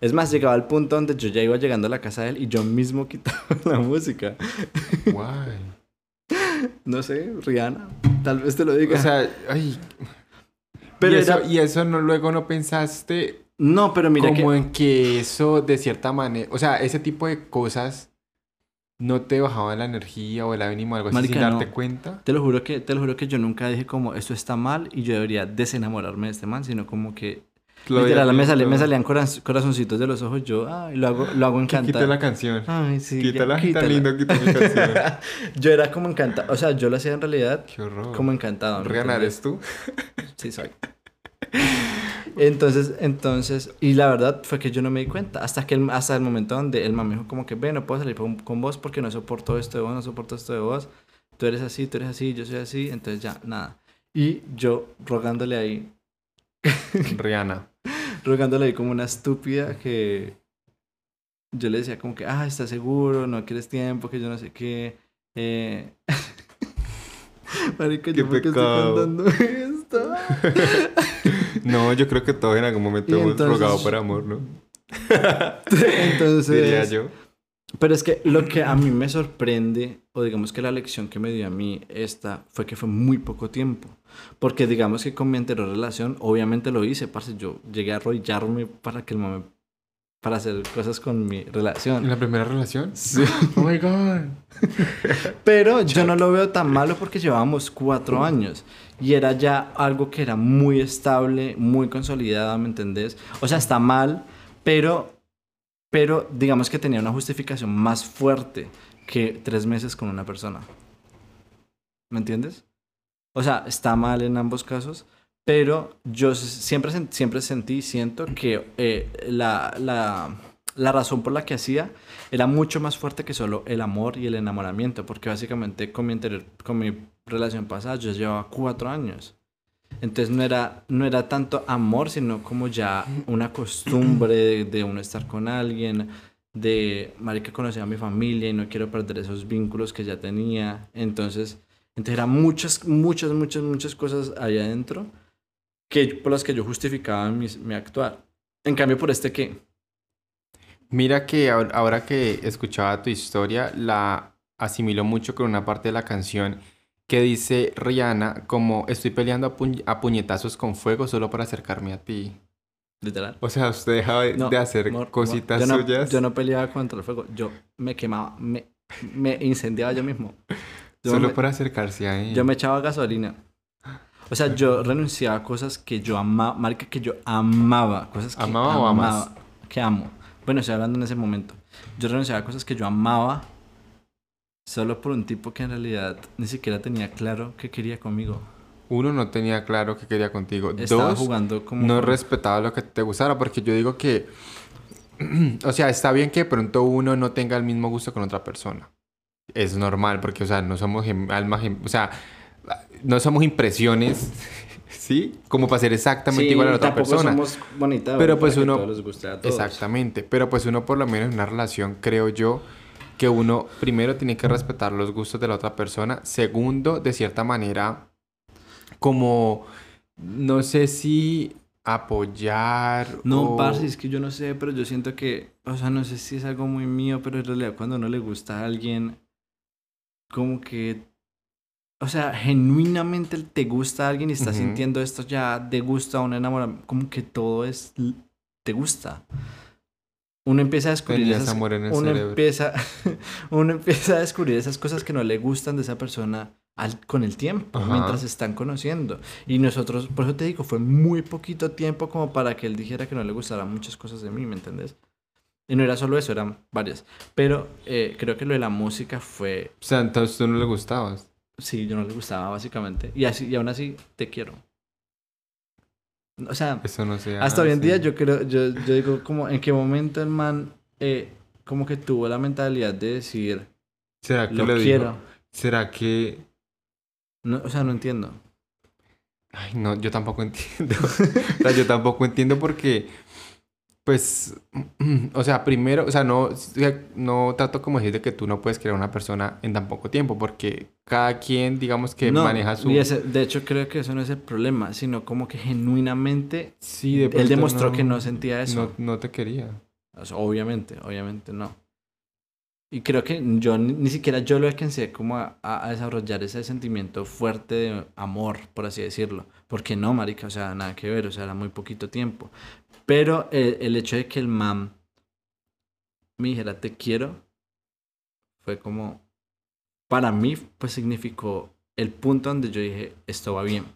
Es más, llegaba al punto donde yo ya iba llegando a la casa de él y yo mismo quitaba la música. Guay. No sé, Rihanna, tal vez te lo diga. O sea, ay. Pero y, eso, y eso no, luego no pensaste no, pero mira como que... en que eso de cierta manera, o sea, ese tipo de cosas no te bajaban la energía o el ánimo o algo así Marica, sin darte no. cuenta. Te lo juro que, te lo juro que yo nunca dije como esto está mal y yo debería desenamorarme de este man, sino como que Lo literal me, me salían coraz- corazoncitos de los ojos, yo ay, lo hago, lo hago encantado. la canción. Ay, sí, Quítala, tan quítala. lindo, quita mi canción. yo era como encantado, o sea, yo lo hacía en realidad Qué horror. como encantado. ¿me Rihanna? ¿eres tú? Sí, soy. Entonces, entonces, y la verdad fue que yo no me di cuenta, hasta que el, hasta el momento donde el man me dijo como que, ve, no puedo salir con, con vos porque no soporto esto de vos, no soporto esto de vos, tú eres así, tú eres así, yo soy así, entonces ya, nada. Y yo rogándole ahí, Rihanna. rogándole ahí como una estúpida que yo le decía como que, ah, ¿estás seguro? ¿No quieres tiempo? Que yo no sé qué. Eh... Marica, Qué yo por qué estoy contando esto. No, yo creo que todos en algún momento hemos entonces- rogado por amor, ¿no? Entonces, Diría yo. Pero es que lo que a mí me sorprende, o digamos que la lección que me dio a mí esta, fue que fue muy poco tiempo. Porque digamos que con mi anterior relación, obviamente lo hice, parce, yo llegué a arrollarme para que el momento, para hacer cosas con mi ¿En relación. la primera relación? Sí. Oh my god. Pero yo no lo veo tan malo porque llevábamos cuatro años. Y era ya algo que era muy estable, muy consolidado, ¿me entendés? O sea, está mal, pero, pero digamos que tenía una justificación más fuerte que tres meses con una persona. ¿Me entiendes? O sea, está mal en ambos casos, pero yo siempre, siempre sentí y siento que eh, la, la, la razón por la que hacía era mucho más fuerte que solo el amor y el enamoramiento, porque básicamente con mi, anterior- con mi relación pasada yo llevaba cuatro años. Entonces no era, no era tanto amor, sino como ya una costumbre de, de uno estar con alguien, de, marica, conocer a mi familia y no quiero perder esos vínculos que ya tenía. Entonces, entonces eran muchas, muchas, muchas, muchas cosas ahí adentro que, por las que yo justificaba mi, mi actuar. En cambio, por este que, Mira que ahor- ahora que escuchaba tu historia, la asimilo mucho con una parte de la canción que dice Rihanna como estoy peleando a, puñ- a puñetazos con fuego solo para acercarme a ti. literal. O sea, usted deja de, No, de hacer amor, cositas yo no, suyas Yo no peleaba contra el fuego, yo me quemaba, me, me incendiaba yo mismo. Yo solo me, para acercarse a él. yo me echaba gasolina. O sea, yo renunciaba a cosas que yo amaba, marca que yo amaba, cosas que ¿Amaba o amas? que amo. Bueno, estoy hablando en ese momento. Yo renunciaba a cosas que yo amaba solo por un tipo que en realidad ni siquiera tenía claro qué quería conmigo. Uno no tenía claro qué quería contigo. Estaba Dos, jugando como no respetaba lo que te gustara porque yo digo que o sea está bien que de pronto uno no tenga el mismo gusto con otra persona es normal porque o sea no somos almas o sea no somos impresiones sí como para ser exactamente Sí, igual a la otra tampoco persona. somos bonitas, Pero pues uno- todos les guste a todos. exactamente pero pues uno por lo menos en una relación creo yo que uno primero tiene que respetar los gustos de la otra persona. Segundo de cierta manera como no sé si apoyar No, o- parce, es que yo no sé, pero yo siento que, o sea, no sé si es algo muy mío, pero en realidad cuando no le gusta a alguien, como que, o sea, genuinamente te gusta a alguien y estás sintiendo esto ya de gusto a un enamoramiento, como que todo es, te gusta. Uno empieza a descubrir Tenías esas, amor en el uno cerebro. empieza, uno empieza a descubrir esas cosas que no le gustan de esa persona al- con el tiempo, Ajá. mientras se están conociendo. Y nosotros, por eso te digo, fue muy poquito tiempo como para que él dijera que no le gustaran muchas cosas de mí, ¿me entendés? Y no era solo eso, eran varias. Pero eh, creo que lo de la música fue, O sea, entonces tú no le gustabas. Sí, yo no le gustaba básicamente. Y, así, y aún así, te quiero. O sea, Eso no se hasta hoy en día yo creo, yo, yo digo como en qué momento el man eh, como que tuvo la mentalidad de decir, ¿Será que lo quiero. ¿Será que No, o sea, no entiendo. Ay, no, yo tampoco entiendo. o sea, yo tampoco entiendo porque, pues, o sea, primero, o sea, no, no trato como decir de que tú no puedes crear una persona en tan poco tiempo, porque cada quien, digamos que No, maneja su... y ese- de hecho, creo que eso no es el problema, sino como que genuinamente Sí, de él demostró que no sentía eso. No, no te quería. O sea, obviamente, obviamente no. Y creo que yo ni, ni siquiera yo lo alcancé como a, a- a desarrollar ese sentimiento fuerte de amor, por así decirlo. Porque no, marica, o sea, nada que ver, o sea, era muy poquito tiempo. Pero el, el hecho de que el mam me dijera te quiero fue como, para mí, pues significó el punto donde yo dije, esto va bien.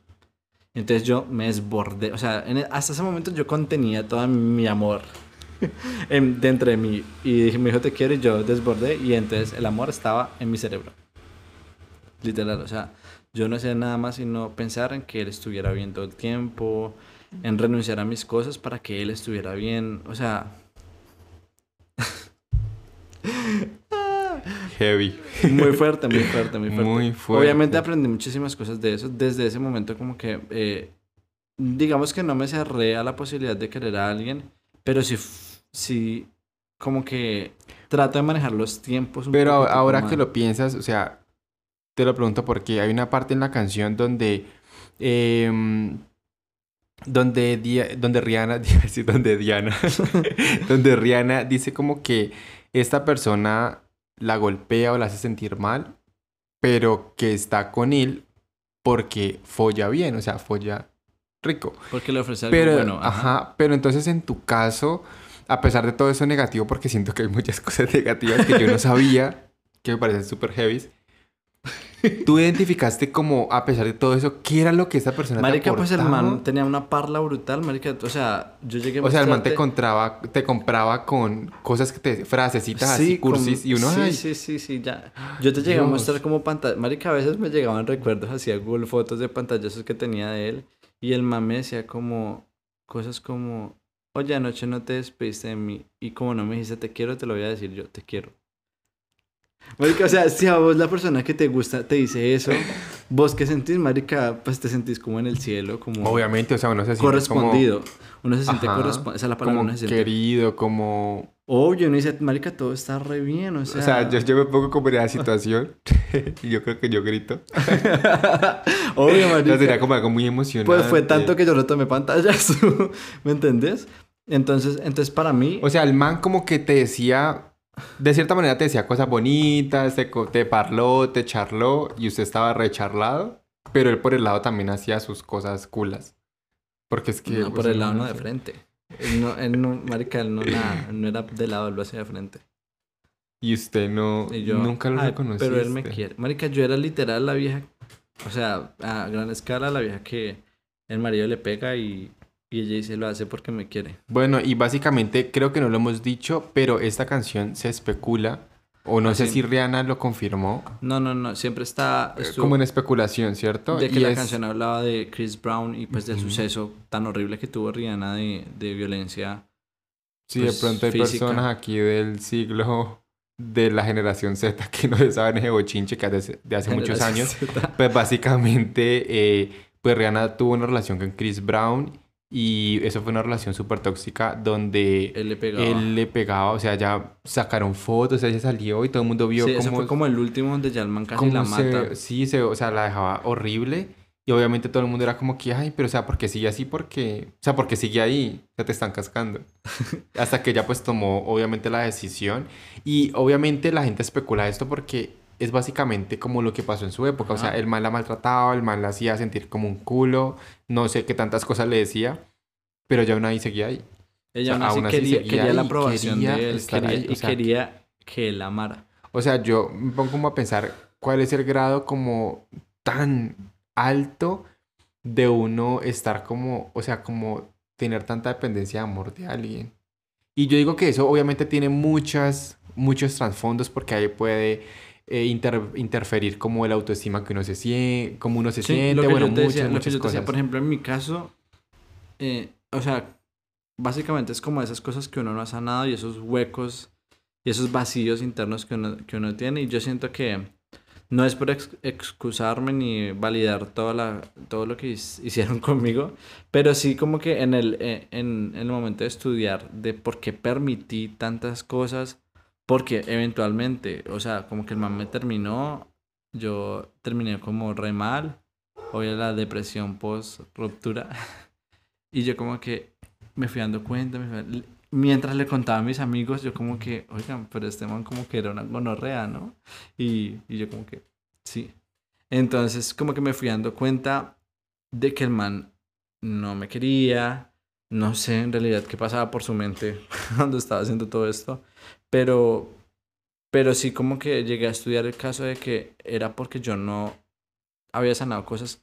Entonces yo me desbordé, o sea, en e- hasta ese momento yo contenía todo mi amor en- dentro de mí. Y dije, me dijo te quiero y yo desbordé y entonces el amor estaba en mi cerebro. Literal, o sea, yo no hacía nada más sino pensar en que él estuviera bien todo el tiempo, en renunciar a mis cosas para que él estuviera bien, o sea... Heavy. Muy fuerte, muy fuerte, muy fuerte. Muy fuerte. Obviamente aprendí muchísimas cosas de eso. Desde ese momento como que, eh, digamos que no me cerré a la posibilidad de querer a alguien, pero sí, sí como que trato de manejar los tiempos un Pero poquitico ahora que lo piensas, o sea, te lo pregunto porque hay una parte en la canción donde... em, donde, Dia- donde Rihanna, donde Diana, donde Rihanna dice como que esta persona la golpea o la hace sentir mal, pero que está con él porque folla bien, o sea, folla rico. Porque le ofrece algo Pero, bueno. ajá. pero entonces en tu caso, a pesar de todo eso negativo, porque siento que hay muchas cosas negativas que yo no sabía, que me parecen súper heavy, tú identificaste como, a pesar de todo eso, ¿qué era lo que esa persona Marica, te pues el man tenía una parla brutal, marica. O sea, yo llegué a O sea, el man te compraba, te compraba con cosas que te, frasecitas Sí, así, cursis, y uno, sí, ay, sí, sí, sí, ya. Yo te llegué a mostrar como pantalla. Marica, a veces me llegaban recuerdos así a Google fotos de pantallazos que tenía de él. Y el man me decía como cosas como, oye, anoche no te despediste de mí. Y como no me dijiste te quiero, te lo voy a decir yo, te quiero. Marica, o sea, si a vos la persona que te gusta te dice eso, vos qué sentís, marica, pues te sentís como en el cielo, como obviamente, o sea, uno se siente correspondido. Uno se siente correspondido. Esa es la palabra, como uno se siente querido, como... Obvio, uno dice, marica, todo está re bien, o O sea... sea, yo, yo me pongo como en esa situación y yo creo que yo grito. Obvio, marica. sea, sería como algo muy emocionante. Pues fue tanto que yo no tomé pantallas, ¿me entendés? Entonces, entonces para mí... O sea, el man como que te decía, de cierta manera te decía cosas bonitas, te, te parló, te charló y usted estaba recharlado, pero él por el lado también hacía sus cosas culas. Porque es que... no, por el lado, no no de sé. frente. Él no, él no, marica, él no, nada, no era de lado, él lo hacía de frente. Y usted no... Y yo, nunca lo "Ay, reconociste. Pero él me quiere. Marica, yo era literal la vieja, o sea, a gran escala, la vieja que el marido le pega y, y ella dice, lo hace porque me quiere. Bueno, y básicamente creo que no lo hemos dicho, pero esta canción se especula, o no Ah, sé si Rihanna lo confirmó, No, no, no, siempre está... eh, estuvo- como en especulación, ¿cierto? De que Y la es- canción hablaba de Chris Brown y pues del suceso tan horrible que tuvo Rihanna de, de violencia. Sí, pues, de pronto hay física. personas aquí del siglo de la generación Z que no saben ese bochinche que hace, de hace muchos años. Pues básicamente, eh, pues Rihanna tuvo una relación con Chris Brown y eso fue una relación súper tóxica donde Él le pegaba. él le pegaba, o sea, ya sacaron fotos, ella salió y todo el mundo vio sí, cómo, ese fue como el último donde ya el man casi la se- mata. sí, se, o sea, la dejaba horrible. Y obviamente todo el mundo era como que, ay, pero o sea, ¿por qué sigue así? Porque, o sea, porque sigue ahí, sea, te están cascando. Hasta que ella pues tomó obviamente la decisión. Y obviamente la gente especula esto porque es básicamente como lo que pasó en su época. O sea, Ajá. el man la maltrataba, el man la hacía sentir como un culo, no sé qué tantas cosas le decía, pero ya aún ahí seguía ahí. Ella o sea, aún así quería, quería la aprobación quería de él quería- ahí, o y sea, quería que él la amara. O sea, yo me pongo como a pensar cuál es el grado como tan alto de uno estar como, o sea, como tener tanta dependencia de amor de alguien. Y yo digo que eso obviamente tiene muchas, muchos trasfondos porque ahí puede eh, inter- interferir como el autoestima que uno se siente, como uno se Sí, siente, lo que bueno, yo te muchas, decía, lo que muchas yo te decía, cosas. por ejemplo, en mi caso, eh, o sea, básicamente es como esas cosas que uno no ha sanado y esos huecos y esos vacíos internos que uno, que uno tiene. Y yo siento que no es por ex- excusarme ni validar toda la, todo lo que hicieron conmigo, pero sí como que en el, eh, en, en el momento de estudiar de por qué permití tantas cosas, porque eventualmente, o sea, como que el man me terminó, yo terminé como re mal, obvio la depresión post ruptura, y yo como que me fui dando cuenta, mientras le contaba a mis amigos, yo como que, oigan, pero este man como que era una gonorrea, ¿no? Y, y yo como que, sí. Entonces como que me fui dando cuenta de que el man no me quería, no sé en realidad qué pasaba por su mente cuando estaba haciendo todo esto, pero, pero sí como que llegué a estudiar el caso de que era porque yo no había sanado cosas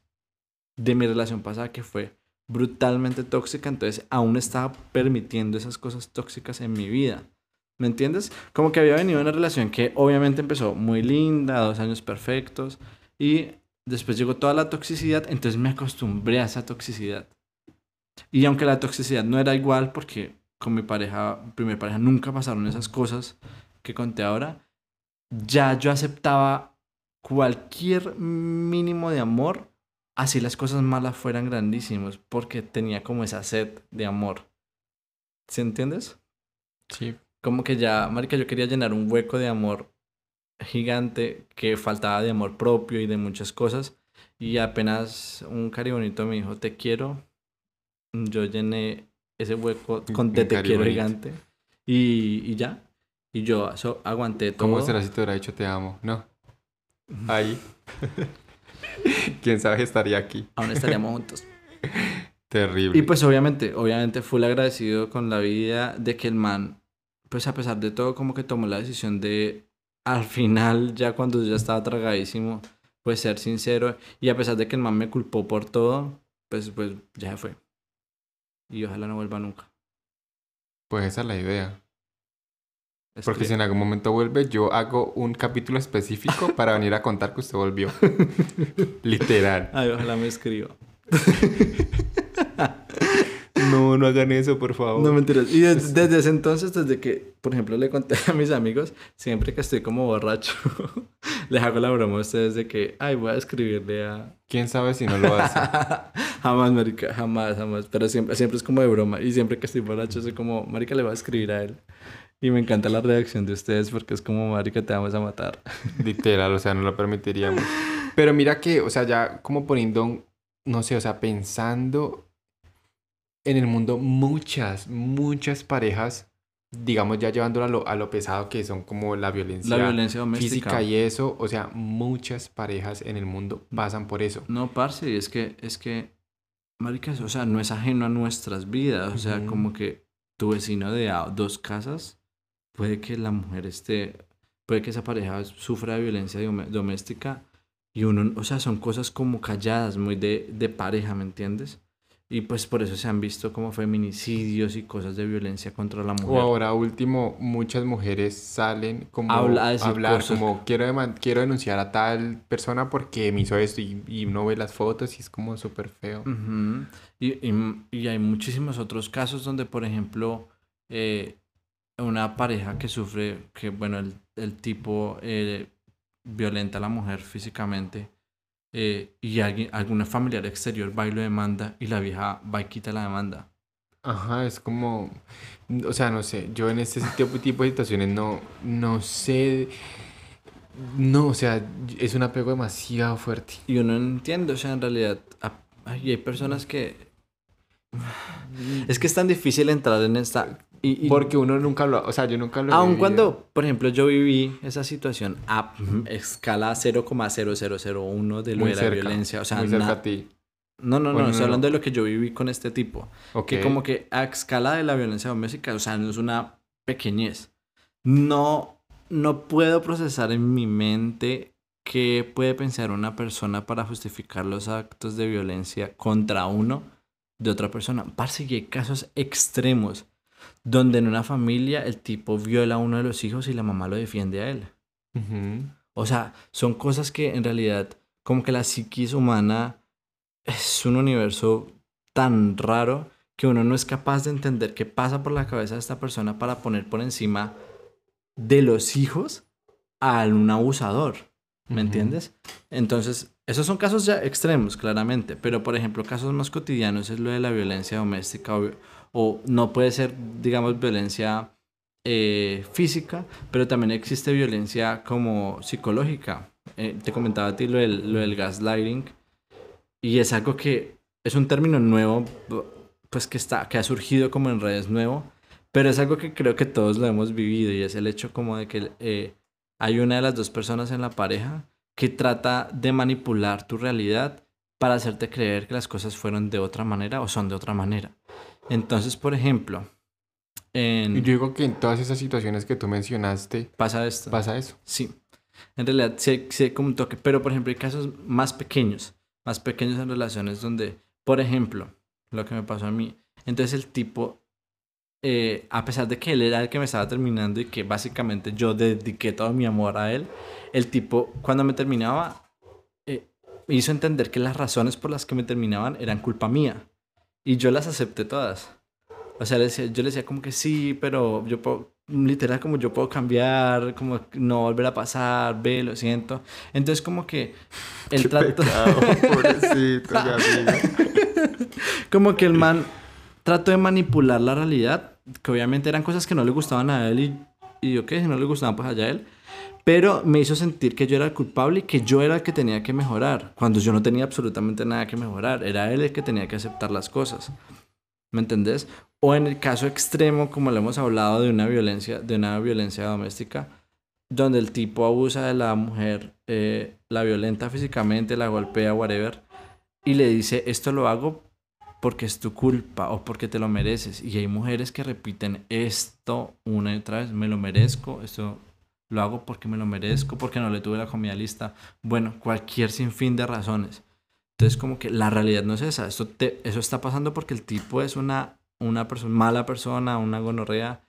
de mi relación pasada que fue brutalmente tóxica, entonces aún estaba permitiendo esas cosas tóxicas en mi vida. ¿Me entiendes? Como que había venido una relación que obviamente empezó muy linda, dos años perfectos, y después llegó toda la toxicidad, entonces me acostumbré a esa toxicidad. Y aunque la toxicidad no era igual, porque con mi pareja, primer pareja, nunca pasaron esas cosas que conté ahora, ya yo aceptaba cualquier mínimo de amor, así las cosas malas fueran grandísimos, porque tenía como esa sed de amor. ¿Sí entiendes? Sí. Como que ya, marica, yo quería llenar un hueco de amor gigante que faltaba de amor propio y de muchas cosas. Y apenas un caribonito me dijo, te quiero, yo llené ese hueco con de te quiero gigante. Y, y ya. Y yo eso, aguanté todo. ¿Cómo será si te hubiera dicho te amo? No. Ahí. ¿Quién sabe estaría aquí? Aún estaríamos juntos. Terrible. Y pues obviamente, obviamente full agradecido con la vida de que el man, pues a pesar de todo, como que tomó la decisión de, al final, ya cuando ya estaba tragadísimo, pues ser sincero. Y a pesar de que el man me culpó por todo, pues, pues ya se fue. Y ojalá no vuelva nunca. Pues esa es la idea. Es Porque que- si en algún momento vuelve, yo hago un capítulo específico para venir a contar que usted volvió. Literal. Ay, ojalá me escriba. No, hagan eso, por favor. No mentiras. Y des- desde ese entonces, desde que, por ejemplo, le conté a mis amigos, siempre que estoy como borracho, les hago la broma a ustedes de que, ay, voy a escribirle a... ¿Quién sabe si no lo hace? jamás, marica, jamás, jamás. Pero siempre, siempre es como de broma. Y siempre que estoy borracho, soy como, marica, le voy a escribir a él. Y me encanta la reacción de ustedes porque es como, marica, te vamos a matar. Literal, o sea, no lo permitiríamos. Pero mira que, o sea, ya como poniendo, no sé, o sea, pensando en el mundo, muchas, muchas parejas, digamos, ya llevándolo a lo, a lo pesado que son como la violencia, La violencia doméstica. física y eso, o sea, muchas parejas en el mundo pasan por eso. No, parce, y es que, es que, marica, o sea, no es ajeno a nuestras vidas. O sea, como que tu vecino de dos casas, puede que la mujer esté, puede que esa pareja sufra de violencia doméstica y uno, o sea, son cosas como calladas, muy de, de pareja, ¿me entiendes? Y pues por eso se han visto como feminicidios y cosas de violencia contra la O mujer. ahora último, muchas mujeres salen como Habla- a hablar, cosas. como quiero, quiero denunciar a tal persona porque me hizo esto y, y uno ve las fotos y es como súper feo. Y- y hay muchísimos otros casos donde, por ejemplo, eh, una pareja que sufre, que bueno, el, el tipo eh, violenta a la mujer físicamente eh, y alguien, algún familiar exterior va y lo demanda y la vieja va y quita la demanda. Ajá, es como, o sea, no sé, yo en este tipo, tipo de situaciones no, no sé, no, o sea, es un apego demasiado fuerte. Y uno no entiende, o sea, en realidad, a- ay, hay personas que... Es que es tan difícil entrar en esta... Y, y- Porque uno nunca lo, o sea, yo nunca lo he Aun vivido. cuando, por ejemplo, yo viví esa situación a escala 0,0001 de lo muy de la cerca, violencia, o sea, muy cerca a ti. no, no, no, Bueno, estoy no, hablando no. de lo que yo viví con este tipo, Ok. que como que a escala de la violencia doméstica, o sea, no es una pequeñez. No, no puedo procesar en mi mente qué puede pensar una persona para justificar los actos de violencia contra uno de otra persona. Parce, y hay casos extremos donde en una familia el tipo viola a uno de los hijos y la mamá lo defiende a él. O sea, son cosas que en realidad, como que la psiquis humana es un universo tan raro que uno no es capaz de entender qué pasa por la cabeza de esta persona para poner por encima de los hijos a un abusador. ¿Me entiendes? Entonces, esos son casos ya extremos, claramente. Pero, por ejemplo, casos más cotidianos es lo de la violencia doméstica o, o no puede ser, digamos, violencia eh, física, pero también existe violencia como psicológica. Eh, te comentaba a ti lo del, lo del gaslighting y es algo que es un término nuevo, pues que, está, que ha surgido como en redes nuevo, pero es algo que creo que todos lo hemos vivido y es el hecho como de que eh, hay una de las dos personas en la pareja que trata de manipular tu realidad para hacerte creer que las cosas fueron de otra manera o son de otra manera. Entonces, por ejemplo, en... Y yo digo que en todas esas situaciones que tú mencionaste pasa esto. pasa eso. Sí. En realidad, sí, sí como un toque. Pero, por ejemplo, hay casos más pequeños. Más pequeños en relaciones donde, por ejemplo, lo que me pasó a mí. Entonces el tipo, eh, a pesar de que él era el que me estaba terminando y que básicamente yo dediqué todo mi amor a él, el tipo, cuando me terminaba, eh, hizo entender que las razones por las que me terminaban eran culpa mía. Y yo las acepté todas. O sea, yo le decía como que sí, pero yo puedo, literal como yo puedo cambiar, como no volver a pasar, ve, lo siento. Entonces como que el trato, pobrecito, mi amigo. como que el man trató de manipular la realidad, que obviamente eran cosas que no le gustaban a él y, y yo qué, si no le gustaban pues allá a él. Pero me hizo sentir que yo era el culpable y que yo era el que tenía que mejorar, cuando yo no tenía absolutamente nada que mejorar, era él el que tenía que aceptar las cosas. ¿Me entendés? O en el caso extremo, como lo hemos hablado, de una violencia, de una violencia doméstica, donde el tipo abusa de la mujer, eh, la violenta físicamente, la golpea, whatever, y le dice, esto lo hago porque es tu culpa o porque te lo mereces. Y hay mujeres que repiten esto una y otra vez, me lo merezco, esto lo hago porque me lo merezco, porque no le tuve la comida lista. Bueno, cualquier sinfín de razones. Entonces, como que la realidad no es esa. Esto te- eso está pasando porque el tipo es una, una persona, mala persona, una gonorrea,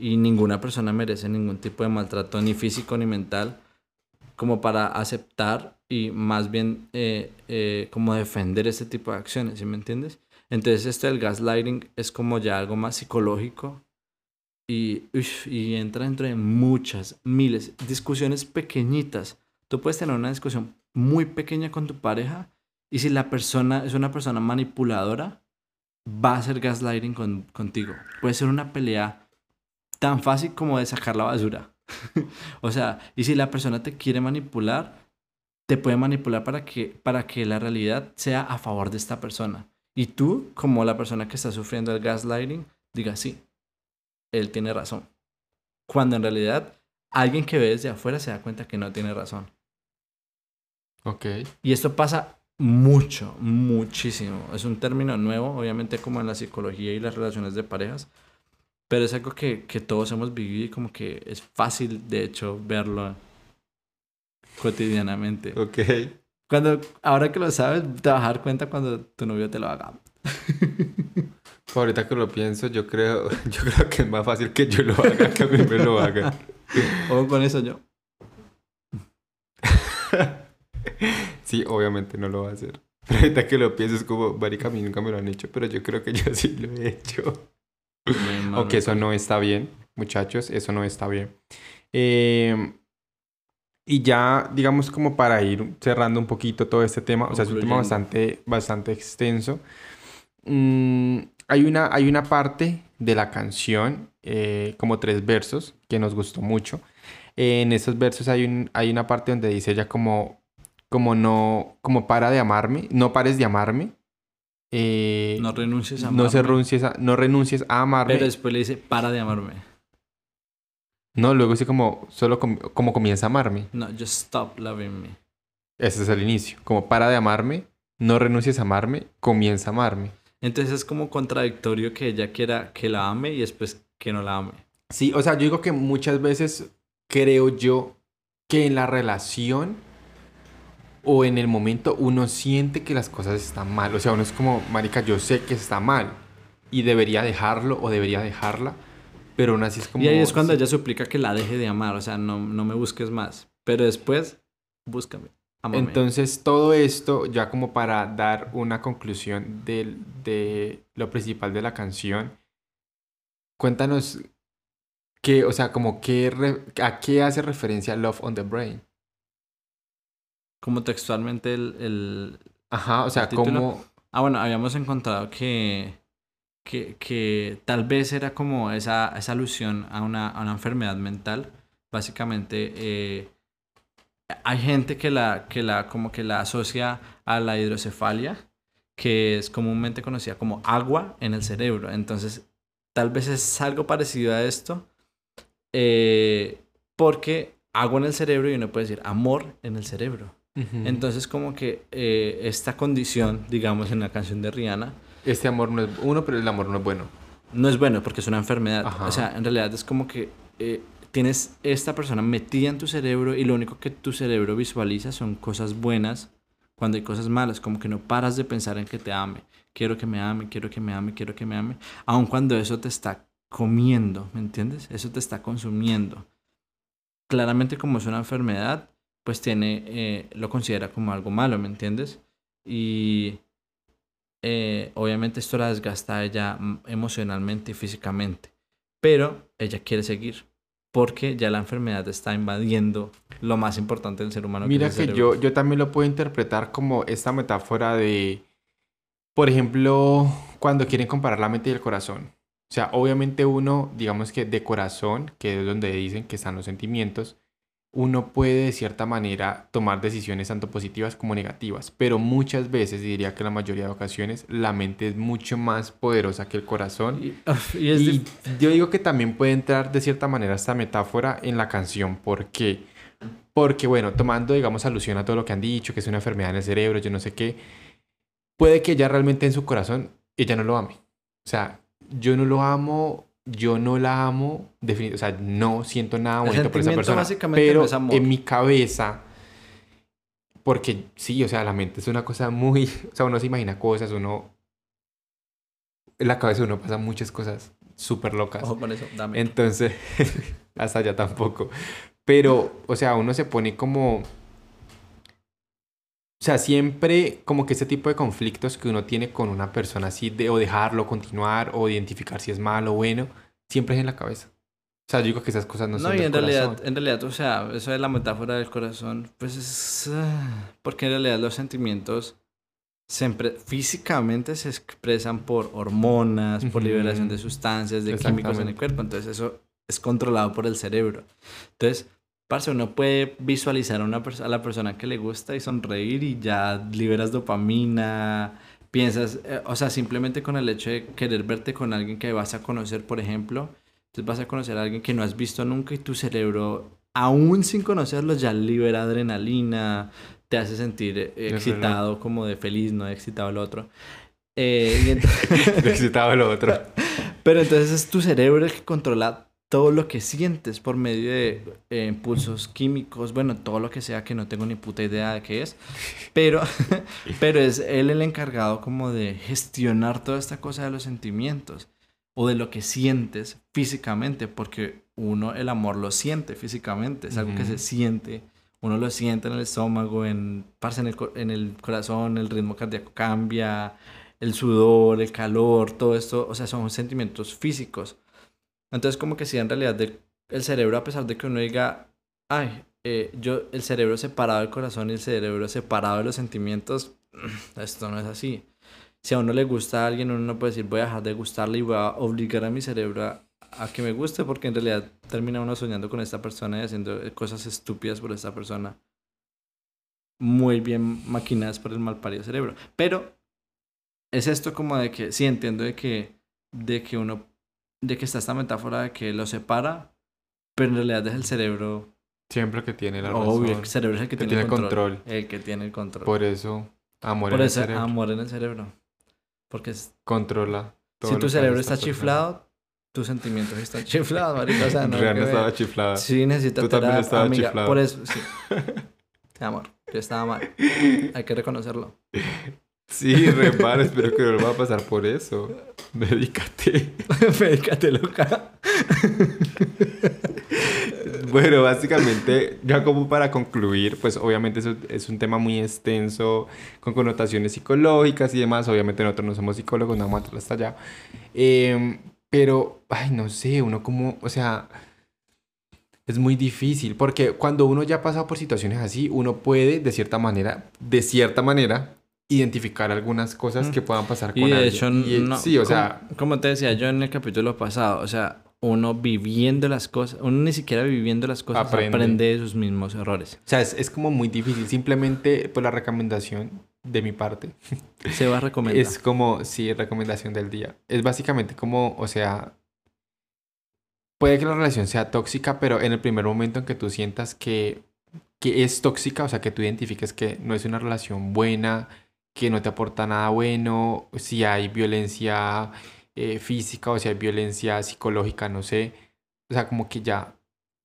y ninguna persona merece ningún tipo de maltrato, ni físico ni mental, como para aceptar y más bien eh, eh, como defender este tipo de acciones, ¿sí me entiendes? Entonces, esto del gaslighting es como ya algo más psicológico y, ush, y entra dentro de muchas, miles, discusiones pequeñitas. Tú puedes tener una discusión muy pequeña con tu pareja y si la persona es una persona manipuladora, va a hacer gaslighting con- contigo. Puede ser una pelea tan fácil como de sacar la basura. o sea, y si la persona te quiere manipular, te puede manipular para que, para que la realidad sea a favor de esta persona. Y tú, como la persona que está sufriendo el gaslighting, diga sí, él tiene razón. Cuando en realidad alguien que ve desde afuera se da cuenta que no tiene razón. Ok. Y esto pasa mucho, muchísimo. Es un término nuevo, obviamente como en la psicología y las relaciones de parejas, pero es algo que, que todos hemos vivido y como que es fácil, de hecho, verlo cotidianamente. Ok. Cuando, ahora que lo sabes, te vas a dar cuenta cuando tu novio te lo haga. Ahorita que lo pienso, yo creo, yo creo que es más fácil que yo lo haga que a mí me lo haga. O con eso yo. Sí, obviamente no lo va a hacer. Pero ahorita que lo pienso es como, marica, a mí nunca me lo han hecho, pero yo creo que yo sí lo he hecho. Aunque eso no está bien, muchachos, eso no está bien. Eh, y ya, digamos, como para ir cerrando un poquito todo este tema, o sea, es un tema bastante, bastante extenso. Mm, hay, una, hay una parte de la canción, eh, como tres versos, que nos gustó mucho. en esos versos hay, un, hay una parte donde dice ella como, como no, como para de amarme, no pares de amarme. eh, No renuncies a no, se amarme. renuncies a, no renuncies a amarme. Pero después le dice, para de amarme. No, luego sí como, solo com- como comienza a amarme. No, just stop loving me. Ese es el inicio. Como para de amarme, no renuncies a amarme, comienza a amarme. Entonces es como contradictorio que ella quiera que la ame y después que no la ame. Sí, o sea, yo digo que muchas veces creo yo que en la relación o en el momento uno siente que las cosas están mal. O sea, uno es como, marica, yo sé que está mal y debería dejarlo o debería dejarla, pero aún así es como... y ahí es cuando sí, ella suplica que la deje de amar, o sea, no, no me busques más. Pero después, búscame, amame. Entonces, todo esto, ya como para dar una conclusión del- de, lo principal de la canción, cuéntanos Que, o sea, como que a qué hace referencia Love on the Brain. Como textualmente el... el- Ajá, o sea, como... Ah, bueno, habíamos encontrado que, que, que tal vez era como esa, esa alusión a una, a una enfermedad mental. Básicamente, eh, hay gente que la, que la, como que la asocia a la hidrocefalia, que es comúnmente conocida como agua en el cerebro. Entonces, tal vez es algo parecido a esto, eh, porque agua en el cerebro y uno puede decir amor en el cerebro. Entonces, como que eh, esta condición, digamos, en la canción de Rihanna, Este amor no es uno, pero el amor no es bueno. no es bueno porque es una enfermedad. Ajá. O sea, en realidad es como que eh, tienes esta persona metida en tu cerebro y lo único que tu cerebro visualiza son cosas buenas cuando hay cosas malas, como que no paras de pensar en que te ame. Quiero que me ame, quiero que me ame, quiero que me ame. Aun cuando eso te está comiendo, ¿me entiendes? Eso te está consumiendo. Claramente como es una enfermedad, pues tiene, eh, lo considera como algo malo, ¿me entiendes? Y eh, obviamente esto la desgasta a ella mm, emocionalmente y físicamente, pero ella quiere seguir porque ya la enfermedad está invadiendo lo más importante del ser humano. Mira es el que yo, yo también lo puedo interpretar como esta metáfora de, por ejemplo, cuando quieren comparar la mente y el corazón. O sea, obviamente uno, digamos que de corazón, que es donde dicen que están los sentimientos, uno puede de cierta manera tomar decisiones tanto positivas como negativas, pero muchas veces, diría que la mayoría de ocasiones, la mente es mucho más poderosa que el corazón. Y, uf, y es Y dif- yo digo que también puede entrar de cierta manera esta metáfora en la canción. ¿Por qué? Porque, bueno, tomando, digamos, alusión a todo lo que han dicho, que es una enfermedad en el cerebro, yo no sé qué, puede que ella realmente en su corazón, ella no lo ame. O sea, yo no lo amo, yo no la amo, defini- o sea, no siento nada bonito por esa persona. básicamente pero no es amor. en mi cabeza, porque sí, o sea, la mente es una cosa muy, o sea, uno se imagina cosas, uno, en la cabeza de uno pasa muchas cosas súper locas. Ojo con eso, dame. Entonces, hasta allá tampoco. Pero, o sea, uno se pone como... O sea, siempre como que este tipo de conflictos que uno tiene con una persona así, de o dejarlo continuar o identificar si es malo o bueno, siempre es en la cabeza. O sea, yo digo que esas cosas no, No, son y del en realidad, corazón. en realidad, o sea, eso de la metáfora del corazón, pues es... Porque en realidad los sentimientos siempre físicamente se expresan por hormonas, por liberación de sustancias, de químicos en el cuerpo. Entonces eso es controlado por el cerebro. Entonces, parce, uno puede visualizar a, una a la persona que le gusta y sonreír y ya liberas dopamina, piensas, eh, o sea, simplemente con el hecho de querer verte con alguien que vas a conocer, por ejemplo, entonces vas a conocer a alguien que no has visto nunca y tu cerebro, aún sin conocerlo, ya libera adrenalina, te hace sentir eh, excitado, como de feliz, no de excitado el otro. Eh, y entonces- Necesitaba lo otro. pero entonces es tu cerebro el que controla todo lo que sientes por medio de eh, impulsos químicos, bueno, todo lo que sea que no tengo ni puta idea de qué es, pero, pero es él el encargado como de gestionar toda esta cosa de los sentimientos o de lo que sientes físicamente, porque uno el amor lo siente físicamente, es algo que se siente, uno lo siente en el estómago, en, en, el, en el corazón, el ritmo cardíaco cambia, el sudor, el calor, todo esto, o sea, son sentimientos físicos. Entonces, como que si en realidad el cerebro, a pesar de que uno diga, ay, eh, yo, el cerebro separado del corazón y el cerebro separado de los sentimientos, esto no es así. Si a uno le gusta a alguien, uno no puede decir, voy a dejar de gustarle y voy a obligar a mi cerebro a, que me guste, porque en realidad termina uno soñando con esta persona y haciendo eh, cosas estúpidas por esta persona. Muy bien maquinadas por el malparido cerebro. Pero es esto como de que, sí, entiendo de que, de que uno, de que está esta metáfora de que lo separa, pero en realidad es el cerebro, Siempre que tiene la obvio, razón. el cerebro es el que, que tiene, el control, control. El que tiene el control. Por eso, amor Por en el eso, cerebro. amor en el cerebro. Porque es- Controla. todo si tu cerebro está persona. chiflado, tus sentimientos están chiflados, marica. O sea, no, Rihanna estaba chiflada. Sí, necesitas Tú también estabas amiga. chiflado. Por eso. Sí, amor, yo estaba mal. Hay que reconocerlo. Sí, repara, espero que no lo va a pasar por eso. Medícate. Médicate loca. Bueno, básicamente, ya como para concluir, pues obviamente eso es un tema muy extenso, con connotaciones psicológicas y demás. Obviamente nosotros no somos psicólogos, no vamos a hasta allá. Em, pero, ay, no sé, uno como, o sea, Es muy difícil, porque cuando uno ya ha pasado por situaciones así, uno puede, de cierta manera, de cierta manera, identificar algunas cosas que puedan pasar con Y de alguien. hecho, Y, no, sí, o como- sea, Como te decía yo en el capítulo pasado, o sea, uno viviendo las cosas, uno ni siquiera viviendo las cosas Aprende. aprende, de sus mismos errores. o sea es, es como muy difícil. Simplemente, por la recomendación de mi parte, Se va a recomendar. es como, sí, recomendación del día. Es básicamente como, o sea, puede que la relación sea tóxica, pero en el primer momento en que tú sientas que, que es tóxica, o sea, que tú identifiques que no es una relación buena, que no te aporta nada bueno, si hay violencia eh, física o si hay violencia psicológica, no sé. O sea, como que ya...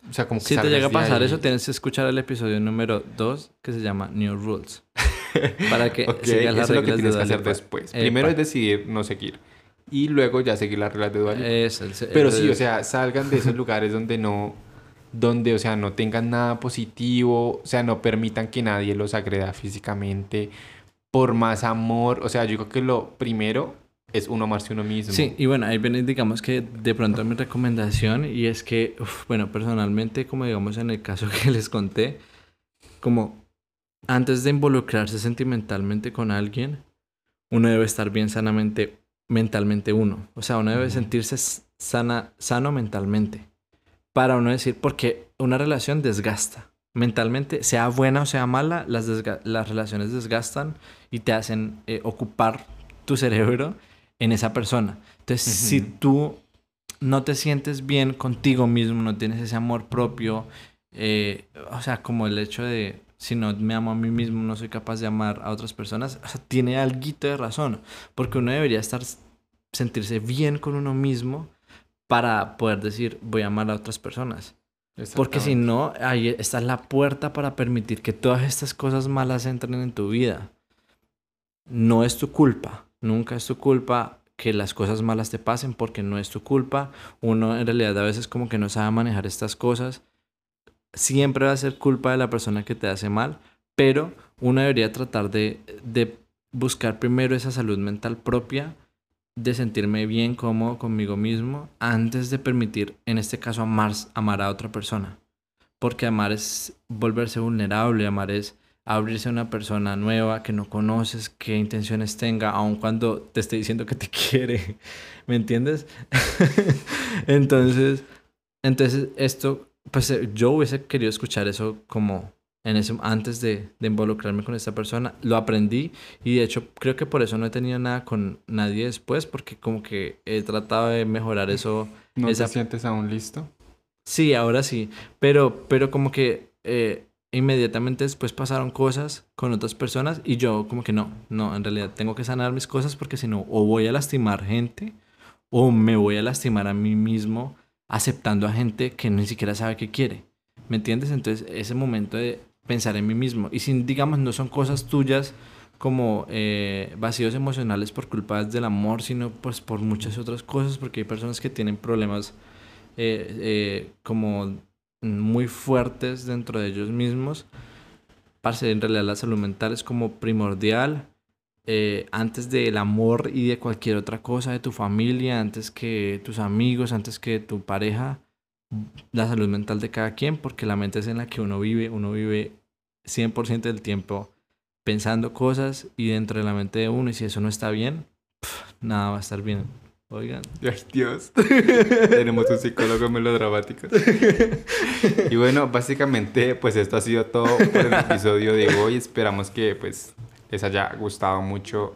O sea, como que Si te llega a pasar ahí. eso, tienes que escuchar el episodio número 2 que se llama New Rules. Para que Ok, sigas eso las es lo que reglas de tienes que hacer después. Primero es decidir no seguir. Y luego ya seguir las reglas de Dua Lipa. Eso, el- Pero sí, o sea, salgan de esos lugares donde no, donde, o sea, no tengan nada positivo, o sea, no permitan que nadie los agreda físicamente, por más amor, o sea, yo creo que lo primero es uno amarse uno mismo. Sí, y bueno, ahí viene, digamos que de pronto mi recomendación y es que, uf, bueno, personalmente, como digamos en el caso que les conté, como antes de involucrarse sentimentalmente con alguien, uno debe estar bien sanamente, mentalmente uno. O sea, uno debe sentirse sana, sano mentalmente. Para uno decir, porque una relación desgasta. Mentalmente, sea buena o sea mala, las, las relaciones desgastan y te hacen eh, ocupar tu cerebro en esa persona. Entonces, si tú no te sientes bien contigo mismo, no tienes ese amor propio, eh, o sea, como el hecho de si no me amo a mí mismo, no soy capaz de amar a otras personas, o sea, tiene algo de razón, porque uno debería estar sentirse bien con uno mismo para poder decir voy a amar a otras personas. Porque si no, ahí está la puerta para permitir que todas estas cosas malas entren en tu vida. No es tu culpa, nunca es tu culpa que las cosas malas te pasen porque no es tu culpa. Uno en realidad a veces como que no sabe manejar estas cosas. Siempre va a ser culpa de la persona que te hace mal, pero uno debería tratar de, de buscar primero esa salud mental propia, de sentirme bien cómodo conmigo mismo, antes de permitir, en este caso, amar, amar a otra persona. Porque amar es volverse vulnerable, amar es abrirse a una persona nueva que no conoces, qué intenciones tenga, aun cuando te esté diciendo que te quiere. ¿Me entiendes? entonces, entonces esto, pues eh, yo hubiese querido escuchar eso como en ese, antes de, de involucrarme con esta persona. Lo aprendí y de hecho creo que por eso no he tenido nada con nadie después, porque como que he tratado de mejorar eso. ¿No esa- te sientes aún listo? Sí, ahora sí, pero, pero como que eh, inmediatamente después pasaron cosas con otras personas y yo como que no, no, en realidad tengo que sanar mis cosas porque si no, o voy a lastimar gente o me voy a lastimar a mí mismo aceptando a gente que ni siquiera sabe qué quiere. ¿Me entiendes? Entonces, ese momento de pensar en mí mismo. Y si, digamos, no son cosas tuyas como eh, vacíos emocionales por culpa del amor, sino pues por muchas otras cosas, porque hay personas que tienen problemas eh, eh, como muy fuertes dentro de ellos mismos. Parce, en realidad la salud mental es como primordial antes del amor y de cualquier otra cosa, de tu familia, antes que tus amigos, antes que tu pareja, la salud mental de cada quien, porque la mente es en la que uno vive, uno vive 100% del tiempo pensando cosas y dentro de la mente de uno, y si eso no está bien, nada va a estar bien. Oigan. Dios. Tenemos un psicólogo melodramático. y bueno, básicamente, pues esto ha sido todo por el episodio de hoy. Esperamos que pues les haya gustado mucho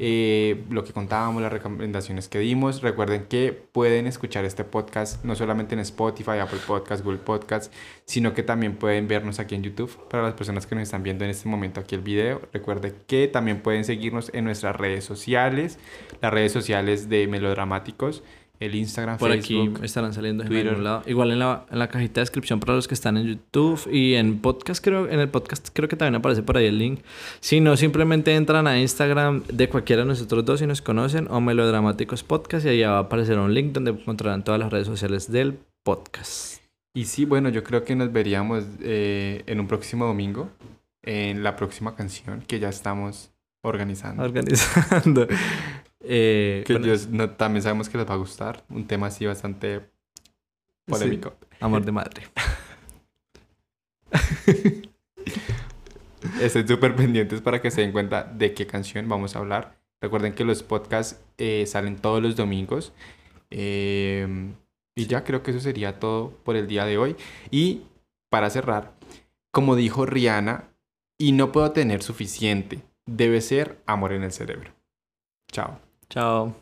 eh, lo que contábamos, las recomendaciones que dimos. Recuerden que pueden escuchar este podcast no solamente en Spotify, Apple Podcast, Google Podcast, sino que también pueden vernos aquí en YouTube. Para las personas que nos están viendo en este momento aquí el video, recuerden que también pueden seguirnos en nuestras redes sociales, las redes sociales de Melodramáticos, el Instagram, Por Facebook. aquí estarán saliendo en Twitter. algún lado. Igual en la, en la cajita de descripción para los que están en YouTube y en podcast creo, en el podcast creo que también aparece por ahí el link. Si no, simplemente entran a Instagram de cualquiera de nosotros dos si nos conocen o Melodramáticos Podcast y ahí va a aparecer un link donde encontrarán todas las redes sociales del podcast. Y sí, bueno, yo creo que nos veríamos eh, en un próximo domingo, en la próxima canción que ya estamos organizando. Organizando. Eh, Que bueno, no, también sabemos que les va a gustar. Un tema así bastante polémico. Amor de madre. Estén súper pendientes para que se den cuenta de qué canción vamos a hablar. Recuerden que los podcasts eh, salen todos los domingos. Eh, y ya creo que eso sería todo por el día de hoy. Y para cerrar, como dijo Rihanna, y no puedo tener suficiente, debe ser amor en el cerebro. Chao. Chao.